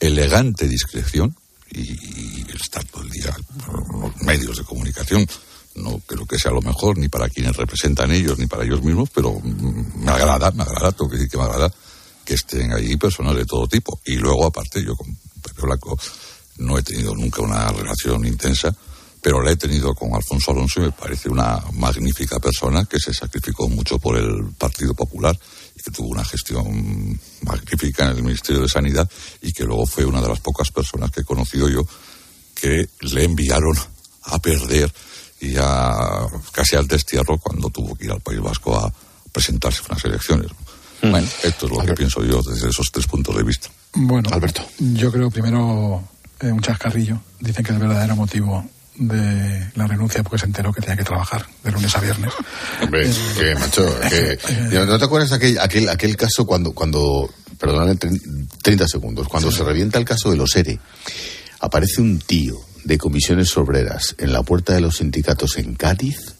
elegante discreción y, estar todo el día en los medios de comunicación no creo que sea lo mejor ni para quienes representan ellos ni para ellos mismos, pero me agrada, me agrada, tengo que decir que me agrada que estén ahí personas de todo tipo. Y luego, aparte, yo con Pepe Blanco no he tenido nunca una relación intensa, pero la he tenido con Alfonso Alonso y me parece una magnífica persona que se sacrificó mucho por el Partido Popular y que tuvo una gestión magnífica en el Ministerio de Sanidad y que luego fue una de las pocas personas que he conocido yo que le enviaron a perder y a casi al destierro cuando tuvo que ir al País Vasco a presentarse en unas elecciones. Mm. Bueno, esto es lo que pienso yo desde esos tres puntos de vista. Bueno, Alberto. Yo creo primero eh, un chascarrillo. Dicen que el verdadero motivo de la renuncia porque se enteró que tenía que trabajar de lunes a viernes. Hombre, eh, que macho, que, eh, ¿no te acuerdas aquel, aquel, aquel caso cuando, cuando perdóname 30 segundos, cuando se revienta el caso de los ERE, aparece un tío de comisiones obreras en la puerta de los sindicatos en Cádiz,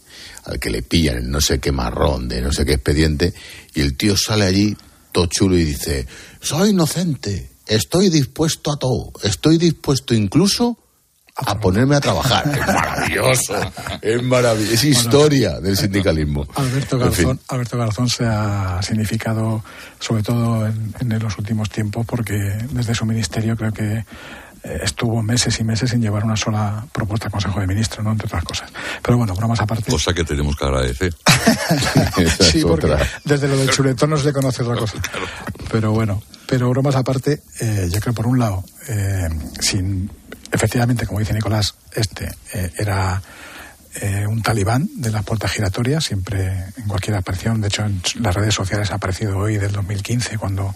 al que le pillan en no sé qué marrón de no sé qué expediente, y el tío sale allí todo chulo y dice, soy inocente, estoy dispuesto a todo, estoy dispuesto incluso a ponerme a trabajar. Es maravilloso, es maravilloso, es historia del sindicalismo. Alberto En fin. Garzón, Alberto Garzón se ha significado, sobre todo en, en los últimos tiempos, porque desde su ministerio creo que eh, estuvo meses y meses sin llevar una sola propuesta al Consejo de Ministros, ¿no? entre otras cosas. Pero bueno, bromas aparte. Cosa que tenemos que agradecer. Sí, es porque otra. desde lo del chuletón no se le conoce otra cosa. Pero bueno, pero bromas aparte, eh, yo creo por un lado, eh, sin, efectivamente, como dice Nicolás, este eh, era eh, un talibán de las puertas giratorias, siempre en cualquier aparición, de hecho en las redes sociales ha aparecido hoy del 2015 cuando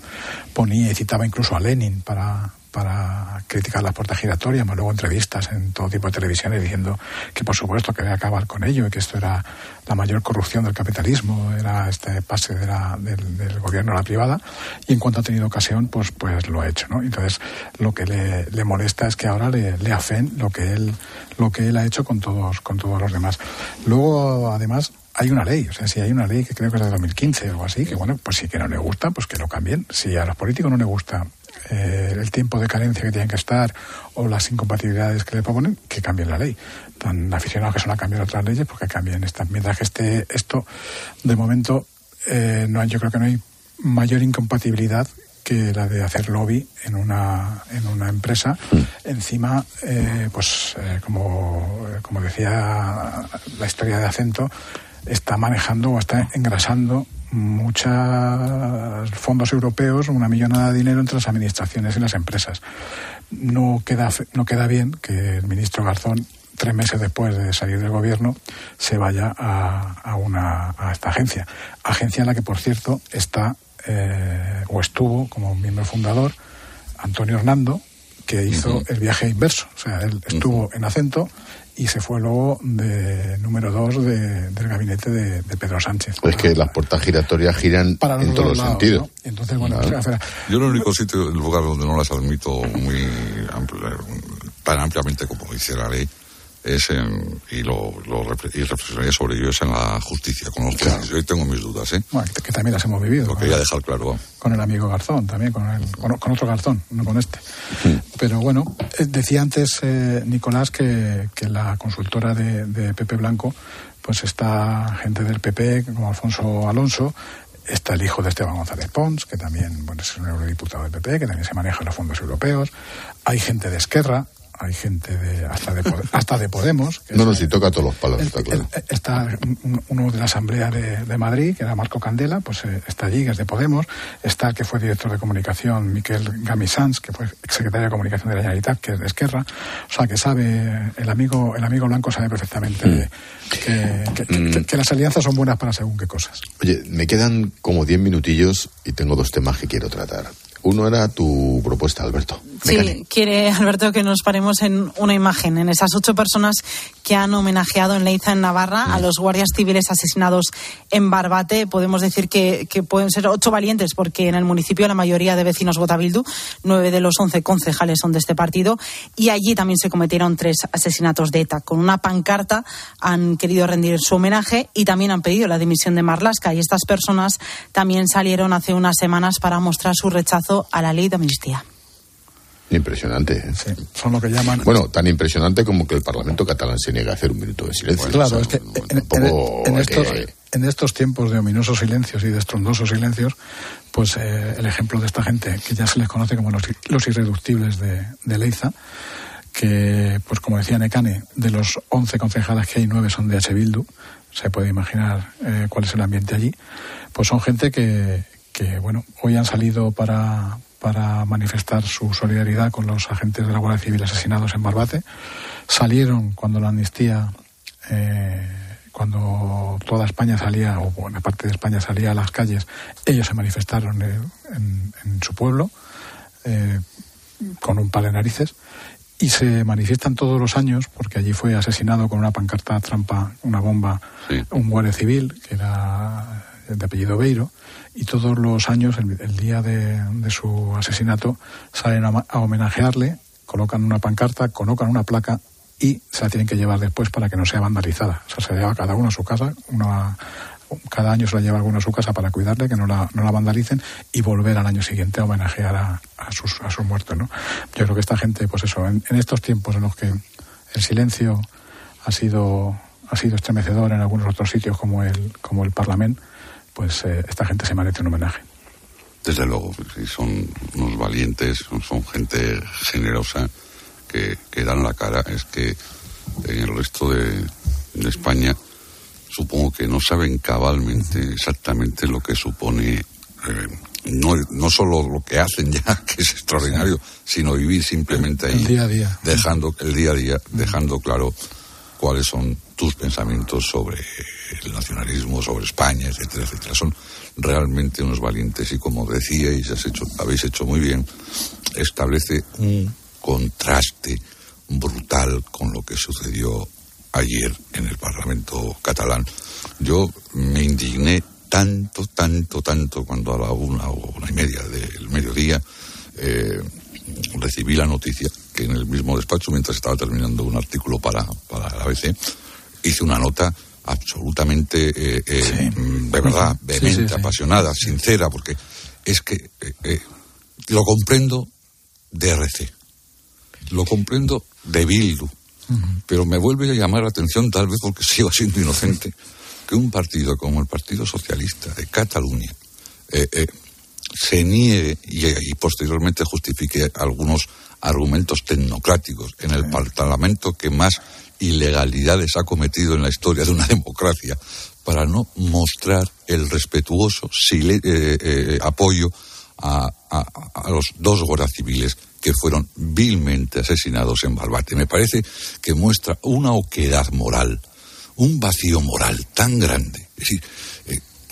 ponía y citaba incluso a Lenin para para criticar las puertas giratorias, más luego entrevistas en todo tipo de televisiones diciendo que por supuesto quería acabar con ello y que esto era la mayor corrupción del capitalismo, era este pase de la- del, del gobierno a la privada y en cuanto ha tenido ocasión pues pues lo ha hecho, ¿no? Entonces lo que le, le molesta es que ahora le, le lo que él lo que él ha hecho con todos con todos los demás. Luego además hay una ley, o sea, si hay una ley que creo que es de 2015 o algo así, que bueno, pues si que no le gusta, pues que lo cambien. Si a los políticos no les gusta eh, el tiempo de carencia que tienen que estar o las incompatibilidades que le proponen, que cambien la ley. Tan aficionados que son a cambiar otras leyes, porque cambien esta. Mientras que esté esto, de momento, eh, no hay, yo creo que no hay mayor incompatibilidad que la de hacer lobby en una, en una empresa. Encima, eh, pues eh, como, como decía la historia de acento, está manejando o está engrasando muchos fondos europeos, una millonada de dinero entre las administraciones y las empresas. No queda, no queda bien que el ministro Garzón, tres meses después de salir del gobierno, se vaya a, a una, a esta agencia. Agencia en la que, por cierto, está eh, o estuvo como miembro fundador Antonio Hernando, que hizo el viaje inverso. O sea, él estuvo en acento y se fue luego de número dos de- del gabinete de, de Pedro Sánchez. Es que las puertas giratorias giran Para en todos dos los lados, sentidos. entonces, bueno, Claro. o sea, Yo el único sitio, el lugar donde no las admito muy amplia- tan ampliamente como dice la ley, es en, y, lo, y reflexionaría sobre ello, es en la justicia con los jueces. Yo ahí tengo mis dudas, ¿eh? bueno, que, que también las hemos vivido. Lo ¿no? quería dejar claro. con el amigo Garzón, también con, el- con, con otro Garzón, no con este. Pero bueno, eh, decía antes eh, Nicolás que, que la consultora de, de Pepe Blanco, pues está gente del PP, como Alfonso Alonso, está el hijo de Esteban González Pons, que también bueno, es un eurodiputado del PP, que también se maneja en los fondos europeos, hay gente de Esquerra, hay gente de hasta de, hasta de Podemos, que No, no, si toca todos los palos, está claro. está un- uno de la Asamblea de, de Madrid, que era Marco Candela, pues eh, está allí, que es de Podemos. Está el que fue director de comunicación, Miquel Gamisans, que fue secretario de comunicación de la Generalitat, que es de Esquerra. O sea, que sabe, el amigo, el amigo Blanco sabe perfectamente que, que- que- que- que las alianzas son buenas para según qué cosas. Oye, me quedan como 10 minutillos y tengo dos temas que quiero tratar. Uno era tu propuesta, Alberto. Sí, quiere Alberto que nos paremos en una imagen, en esas ocho personas que han homenajeado en Leiza, en Navarra, a los guardias civiles asesinados en Barbate. Podemos decir que, que pueden ser ocho valientes, porque en el municipio la mayoría de vecinos vota Bildu, nueve de los once concejales son de este partido, y allí también se cometieron tres asesinatos de ETA. Con una pancarta han querido rendir su homenaje y también han pedido la dimisión de Marlasca. Y estas personas también salieron hace unas semanas para mostrar su rechazo a la ley de amnistía. Impresionante. ¿eh? son lo que llaman. Bueno, tan impresionante como que el Parlamento catalán se niega a hacer un minuto de silencio. Claro, O es que en, tampoco en- en hay estos, que- en estos tiempos de ominosos silencios y de estrondosos silencios, pues eh, el ejemplo de esta gente, que ya se les conoce como los, los irreductibles de, de Leiza, que, pues como decía Necane, de los 11 concejales que hay, 9 son de H. Bildu, se puede imaginar eh, cuál es el ambiente allí, pues son gente que, que, bueno, hoy han salido para, para manifestar su solidaridad con los agentes de la Guardia Civil asesinados en Barbate. Salieron cuando la amnistía, eh, cuando toda España salía, o buena parte de España salía a las calles, ellos se manifestaron en, en su pueblo eh, con un par de narices y se manifiestan todos los años porque allí fue asesinado con una pancarta trampa, una bomba, un guardia civil que era de apellido Beiro y todos los años, el, día de, su asesinato, salen a, a homenajearle, colocan una pancarta, colocan una placa y se la tienen que llevar después para que no sea vandalizada. O sea, se lleva cada uno a su casa, uno a, cada año se la lleva alguno a su casa para cuidarle, que no la, no la vandalicen y volver al año siguiente a homenajear a, a sus, a sus muertos. ¿no? Yo creo que esta gente, pues eso, en, en estos tiempos en los que el silencio ha sido, ha sido estremecedor en algunos otros sitios como el, como el Parlamento, pues eh, esta gente se merece un homenaje. Desde luego, son unos valientes, son, son gente generosa que, que, dan la cara. Es que en el resto de, de, España supongo que no saben cabalmente exactamente lo que supone eh, no, no solo lo que hacen ya, que es extraordinario, sino vivir simplemente ahí, el día a día. dejando el día a día, dejando claro cuáles son tus pensamientos sobre el nacionalismo, sobre España, etcétera, etcétera. Son realmente unos valientes y como decíais, has hecho, habéis hecho muy bien, establece un contraste brutal con lo que sucedió ayer en el Parlamento catalán. Yo me indigné tanto, tanto, tanto cuando a la una o una y media del mediodía eh, recibí la noticia que en el mismo despacho, mientras estaba terminando un artículo para, para la ABC, hice una nota absolutamente, eh, eh, sí. de verdad, vehemente, sí, sí, apasionada, sincera, porque es que eh, lo comprendo de RC, lo comprendo de Bildu, uh -huh. pero me vuelve a llamar la atención, tal vez porque sigo siendo inocente, que un partido como el Partido Socialista de Cataluña se niegue y, y, posteriormente justifique algunos argumentos tecnocráticos en el Parlamento que más ilegalidades ha cometido en la historia de una democracia para no mostrar el respetuoso eh, eh, apoyo a, a, los dos guardias civiles que fueron vilmente asesinados en Barbate. Me parece que muestra una oquedad moral, un vacío moral tan grande. Es decir,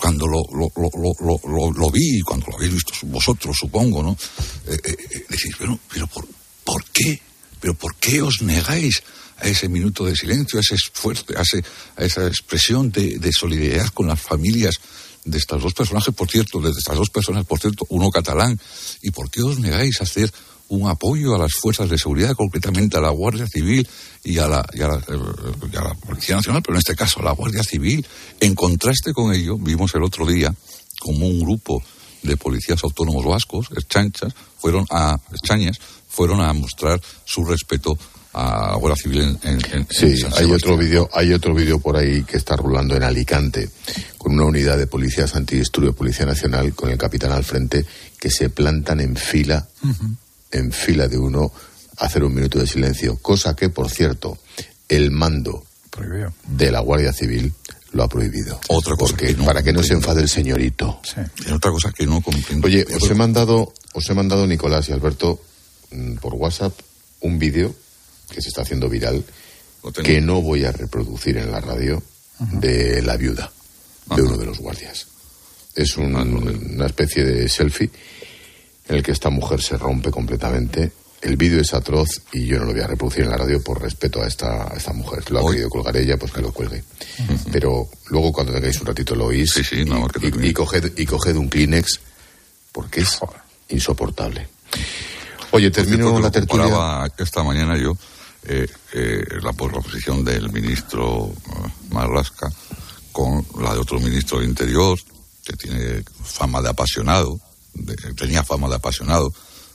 cuando lo, vi, cuando lo habéis visto vosotros, supongo, ¿no? Eh, eh, decís, pero, pero ¿por, ¿por qué? ¿Pero por qué os negáis a ese minuto de silencio, a ese esfuerzo, a, esa expresión de, de, solidaridad con las familias de estas dos personajes, por cierto, de estas dos personas, por cierto, uno catalán? ¿Y por qué os negáis a hacer un apoyo a las fuerzas de seguridad, concretamente a la Guardia Civil y a la, y a la, y a la Policía Nacional, pero en este caso a la Guardia Civil? En contraste con ello, vimos el otro día como un grupo de policías autónomos vascos, chanchas, fueron a, chañas, fueron a mostrar su respeto a la Guardia Civil en, en, en sí hay otro vídeo hay otro vídeo por ahí que está rulando en Alicante con una unidad de policías antidisturbios policía nacional con el capitán al frente que se plantan en fila uh -huh. En fila de uno a hacer un minuto de silencio cosa que por cierto el mando de la Guardia Civil lo ha prohibido. Otra cosa Porque, que no para que no se enfade el señorito. Sí. Y otra cosa que no comprendo. Oye, os he mandado, os he mandado Nicolás y Alberto mm, por WhatsApp un vídeo que se está haciendo viral que no voy a reproducir en la radio de la viuda de -huh. uno de los guardias. Es un, una especie de selfie en el que esta mujer se rompe completamente. El vídeo es atroz y yo no lo voy a reproducir en la radio por respeto a esta, a esta mujer. Lo ha Hoy. querido colgar ella, pues que lo cuelgue. Uh -huh. Pero luego cuando tengáis un ratito lo oís sí, sí, no, y, y, y, coged, y coged un Kleenex porque es insoportable. Oye, termino cierto, la tertulia. Esta mañana yo eh, eh, la, la posición del ministro uh, Marlasca con la de otro ministro del Interior, que tiene fama de apasionado, de, tenía fama de apasionado,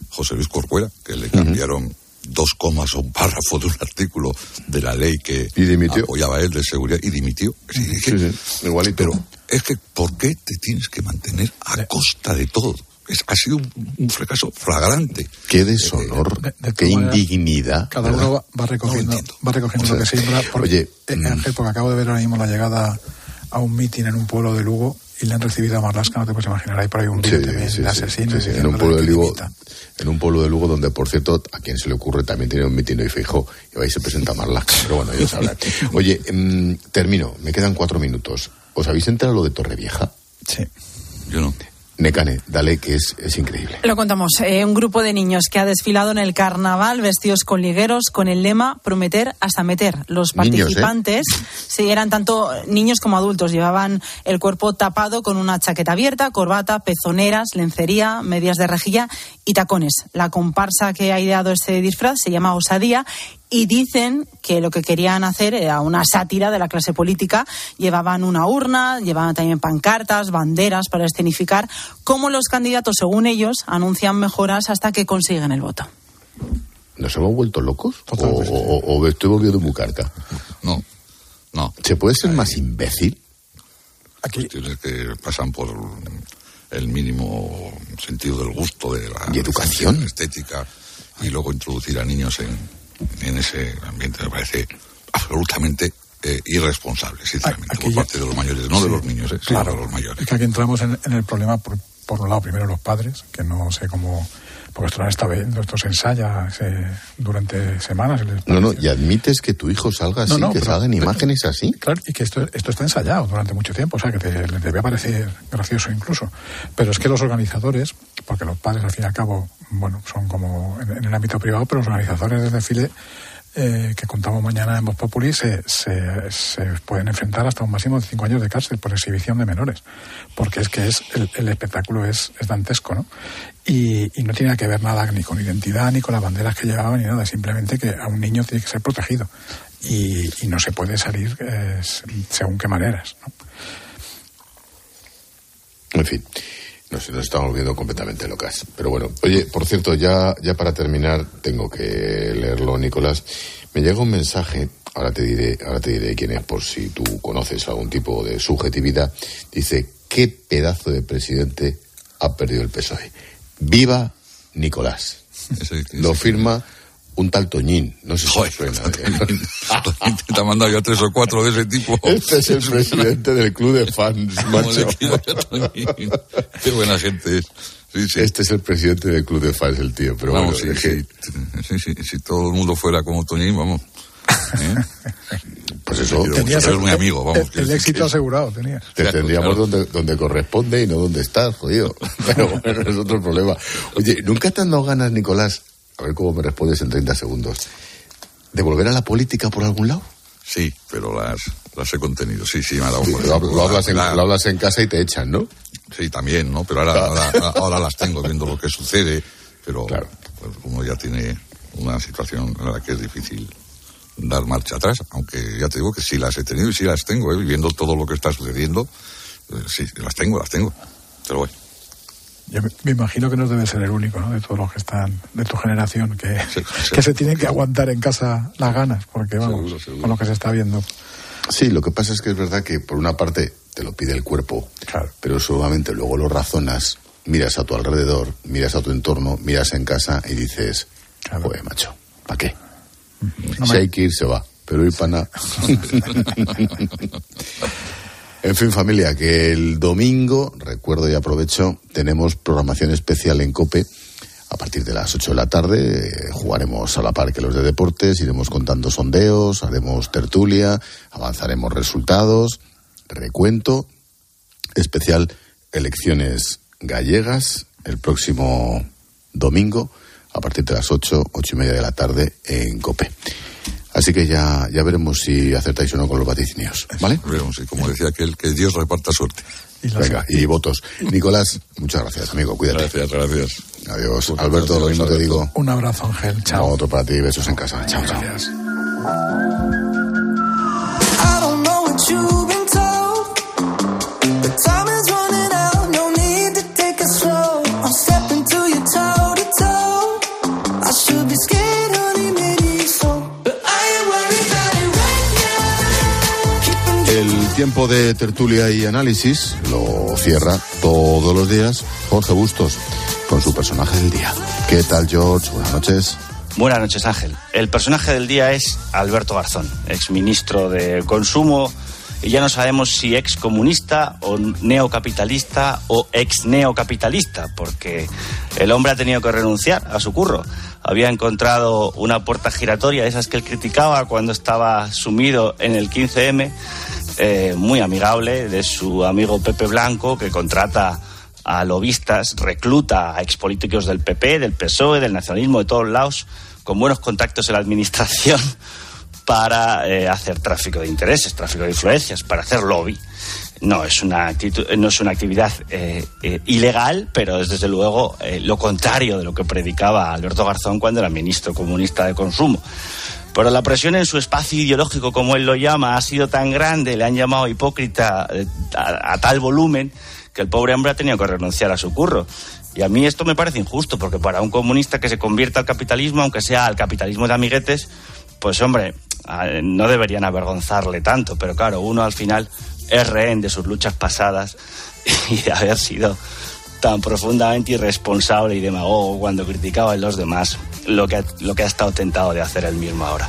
José Luis Corcuera, que le cambiaron uh -huh. dos comas o un párrafo de un artículo de la ley que apoyaba él de seguridad y dimitió. Sí, sí, sí, igualito. Pero es que, ¿por qué te tienes que mantener a costa de todo? Es, ha sido un, un, fracaso flagrante. Qué deshonor, de, de, qué indignidad. Cada uno va, va, recogiendo, no va recogiendo o sea, lo que siembra. Porque, oye, eh, Ángel, porque acabo de ver ahora mismo la llegada a un mitin en un pueblo de Lugo y le han recibido a Marlasca, no te puedes imaginar, hay por ahí un vídeo sí, sí. Sí, en un pueblo de Lugo, en un pueblo de Lugo donde, por cierto, a quien se le ocurre también tiene un mitin y fijo, y ahí se presenta Marlasca, pero bueno, ellos hablan. Oye, mmm, termino, me quedan cuatro minutos. ¿Os habéis enterado lo de Torrevieja? Sí. Yo no. Necane, dale, que es, es increíble. Lo contamos. Eh, un grupo de niños que ha desfilado en el carnaval vestidos con ligueros con el lema prometer hasta meter. Los participantes, niños, ¿eh? sí, eran tanto niños como adultos. Llevaban el cuerpo tapado con una chaqueta abierta, corbata, pezoneras, lencería, medias de rejilla y tacones. La comparsa que ha ideado este disfraz se llama Osadía y dicen que lo que querían hacer era una sátira de la clase política. Llevaban una urna, llevaban también pancartas, banderas para escenificar cómo los candidatos, según ellos, anuncian mejoras hasta que consiguen el voto. ¿Nos hemos vuelto locos? O, o- o me estoy volviendo muy carta? No, no. ¿Se puede ser más imbécil? Cuestiones que pasan por el mínimo sentido del gusto, de la Y educación. estética, y luego introducir a niños en, en ese ambiente me parece absolutamente eh, irresponsable, sinceramente, por parte de los mayores, no de los niños, eh, sino Claro. de los mayores. Es que aquí entramos en, en el problema, por, por un lado, primero los padres, que no sé cómo. Esto no está viendo, esto se ensaya se- durante semanas. No, no, y admites que tu hijo salga así, No, no, que pero- salgan imágenes así. Claro, y que esto, esto está ensayado durante mucho tiempo, o sea, que te, le debe parecer gracioso incluso. Pero es que los organizadores, porque los padres al fin y al cabo, bueno, son como en, en el ámbito privado, pero los organizadores del desfile eh, que contamos mañana en Voz Populi se, se, se pueden enfrentar hasta un máximo de cinco años de cárcel por exhibición de menores. Porque es que es el, el espectáculo es, es dantesco, ¿no? Y, no tiene que ver nada ni con identidad, ni con las banderas que llevaban, ni nada. Simplemente que a un niño tiene que ser protegido. Y, no se puede salir eh, según qué maneras, ¿no? En fin, nos, nos estamos volviendo completamente locas. Pero bueno, oye, por cierto, ya, ya para terminar, tengo que leerlo, Nicolás. Me llega un mensaje, ahora te diré, ahora te diré quién es, por si tú conoces algún tipo de subjetividad. Dice, ¿qué pedazo de presidente ha perdido el PSOE? ¡Viva Nicolás! Lo firma un tal Toñín. No sé si os suena. ¿eh? Te ha mandado ya tres o cuatro de ese tipo. Este es el presidente del club de fans, macho. Toñín. Qué buena gente es. Sí, sí. Este es el presidente del club de fans, el tío. Pero vamos, bueno, sí, es que- sí, sí, sí, si todo el mundo fuera como Toñín, vamos. ¿Eh? Pues eso. Tenías Eres muy amigo, vamos. el, el éxito asegurado tenía. Te tendríamos donde, donde corresponde y no donde estás, jodido. Pero bueno, es otro problema. Oye, ¿nunca te han dado ganas, Nicolás? A ver cómo me respondes en 30 segundos. ¿De volver a la política por algún lado? Sí, pero las, las he contenido. Sí, sí, me ha dado Sí, lo, lo hablas en, la- lo hablas en casa y te echan, ¿no? Sí, también, ¿no? Pero ahora, ahora, ahora las tengo viendo lo que sucede, pero pues, uno ya tiene una situación en la que es difícil dar marcha atrás, aunque ya te digo que sí las he tenido y sí las tengo, ¿eh? viendo todo lo que está sucediendo, eh, sí, las tengo, las tengo. Pero bueno, Yo me, imagino que no debe ser el único, ¿no? De todos los que están de tu generación que, que se tienen que aguantar en casa las ganas, porque vamos, con lo que se está viendo. Sí, lo que pasa es que es verdad que por una parte te lo pide el cuerpo, pero solamente luego lo razonas, miras a tu alrededor, miras a tu entorno, miras en casa y dices, joder, macho, ¿para qué? Si hay que ir, se va, pero ir para nada. En fin, familia, que el domingo, recuerdo y aprovecho, tenemos programación especial en COPE. A partir de las 8 de la tarde eh, jugaremos a la par que los de deportes, iremos contando sondeos, haremos tertulia, avanzaremos resultados, recuento, especial elecciones gallegas el próximo domingo a partir de las 8, 8 y media de la tarde en COPE. Así que ya, ya veremos si acertáis o no con los vaticinios, ¿vale? veremos, y como decía aquel, que Dios reparta suerte. Venga, y votos. Nicolás, muchas gracias, amigo. Cuídate. Gracias, gracias. Adiós. Alberto, lo mismo te digo. Un abrazo, Ángel. Chao. Otro para ti. Besos en casa. Chao, chao. I tiempo de tertulia y análisis lo cierra todos los días Jorge Bustos con su personaje del día. ¿Qué tal, George? Buenas noches. Buenas noches, Ángel. El personaje del día es Alberto Garzón, exministro de Consumo, y ya no sabemos si ex comunista o neocapitalista o ex neocapitalista, porque el hombre ha tenido que renunciar a su curro. Había encontrado una puerta giratoria, de esas que él criticaba cuando estaba sumido en el 15M, eh, muy amigable, de su amigo Pepe Blanco, que contrata a lobistas, recluta a expolíticos del PP, del PSOE, del nacionalismo, de todos lados, con buenos contactos en la administración para eh, hacer tráfico de intereses, tráfico de influencias, para hacer lobby. No es una, actitud, no es una actividad eh, eh, ilegal, pero es desde luego eh, lo contrario de lo que predicaba Alberto Garzón cuando era ministro comunista de consumo. Pero la presión en su espacio ideológico, como él lo llama, ha sido tan grande, le han llamado hipócrita a, a tal volumen, que el pobre hombre ha tenido que renunciar a su curro. Y a mí esto me parece injusto, porque para un comunista que se convierta al capitalismo, aunque sea al capitalismo de amiguetes, pues hombre, no deberían avergonzarle tanto, pero claro, uno al final es rehén de sus luchas pasadas y de haber sido tan profundamente irresponsable y demagogo cuando criticaba a los demás lo que, lo que ha estado tentado de hacer él mismo ahora.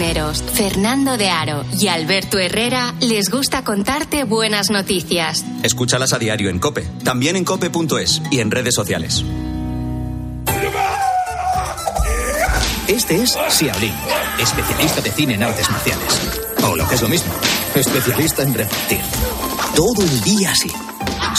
Cisneros, Fernando de Aro y Alberto Herrera les gusta contarte buenas noticias. Escúchalas a diario en Cope, también en cope.es y en redes sociales. Este es Xiaolin, especialista de cine en artes marciales. O lo que es lo mismo, especialista en repartir. Todo el día así.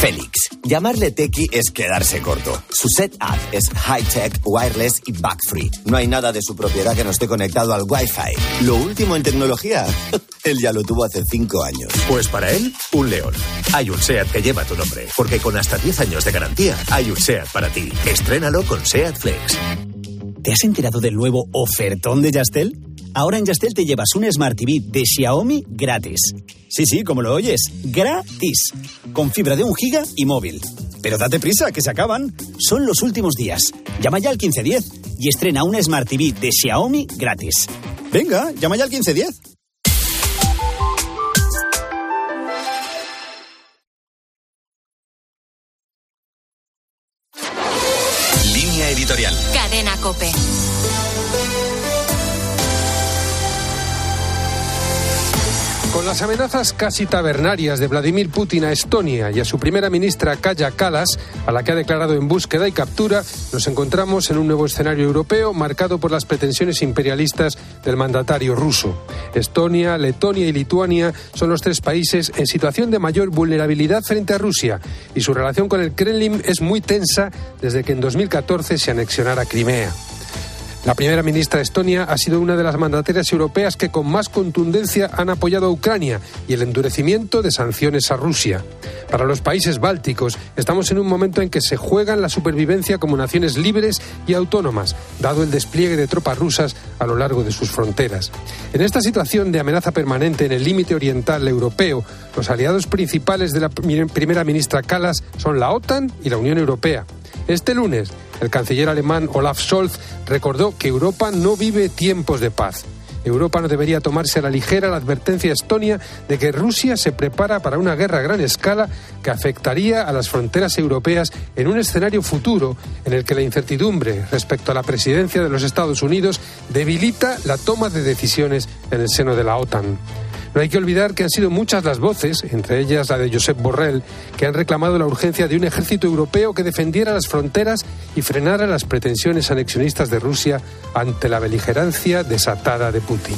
Félix. Llamarle tequi es quedarse corto. Su setup es high-tech, wireless y bug-free. No hay nada de su propiedad que no esté conectado al Wi-Fi. Lo último en tecnología, él ya lo tuvo hace cinco años. Pues para él, un león. Hay un SEAT que lleva tu nombre, porque con hasta 10 años de garantía, hay un SEAT para ti. Estrénalo con SEAT Flex. ¿Te has enterado del nuevo ofertón de Yastel? Ahora en Yastel te llevas un Smart TV de Xiaomi gratis. Sí, sí, como lo oyes, gratis. Con fibra de un giga y móvil. Pero date prisa, que se acaban. Son los últimos días. Llama ya al 1510 y estrena una Smart TV de Xiaomi gratis. Venga, llama ya al 1510. Línea editorial. Cadena Cope. Las amenazas casi tabernarias de Vladimir Putin a Estonia y a su primera ministra Kaya Kallas, a la que ha declarado en búsqueda y captura, nos encontramos en un nuevo escenario europeo marcado por las pretensiones imperialistas del mandatario ruso. Estonia, Letonia y Lituania son los tres países en situación de mayor vulnerabilidad frente a Rusia y su relación con el Kremlin es muy tensa desde que en 2014 se anexionara Crimea. La primera ministra de Estonia ha sido una de las mandatarias europeas que con más contundencia han apoyado a Ucrania y el endurecimiento de sanciones a Rusia. Para los países bálticos estamos en un momento en que se juegan la supervivencia como naciones libres y autónomas, dado el despliegue de tropas rusas a lo largo de sus fronteras. En esta situación de amenaza permanente en el límite oriental europeo, los aliados principales de la primera ministra Kallas son la OTAN y la Unión Europea. Este lunes, el canciller alemán Olaf Scholz recordó que Europa no vive tiempos de paz. Europa no debería tomarse a la ligera la advertencia Estonia de que Rusia se prepara para una guerra a gran escala que afectaría a las fronteras europeas en un escenario futuro en el que la incertidumbre respecto a la presidencia de los Estados Unidos debilita la toma de decisiones en el seno de la OTAN. No hay que olvidar que han sido muchas las voces, entre ellas la de Josep Borrell, que han reclamado la urgencia de un ejército europeo que defendiera las fronteras y frenara las pretensiones anexionistas de Rusia ante la beligerancia desatada de Putin.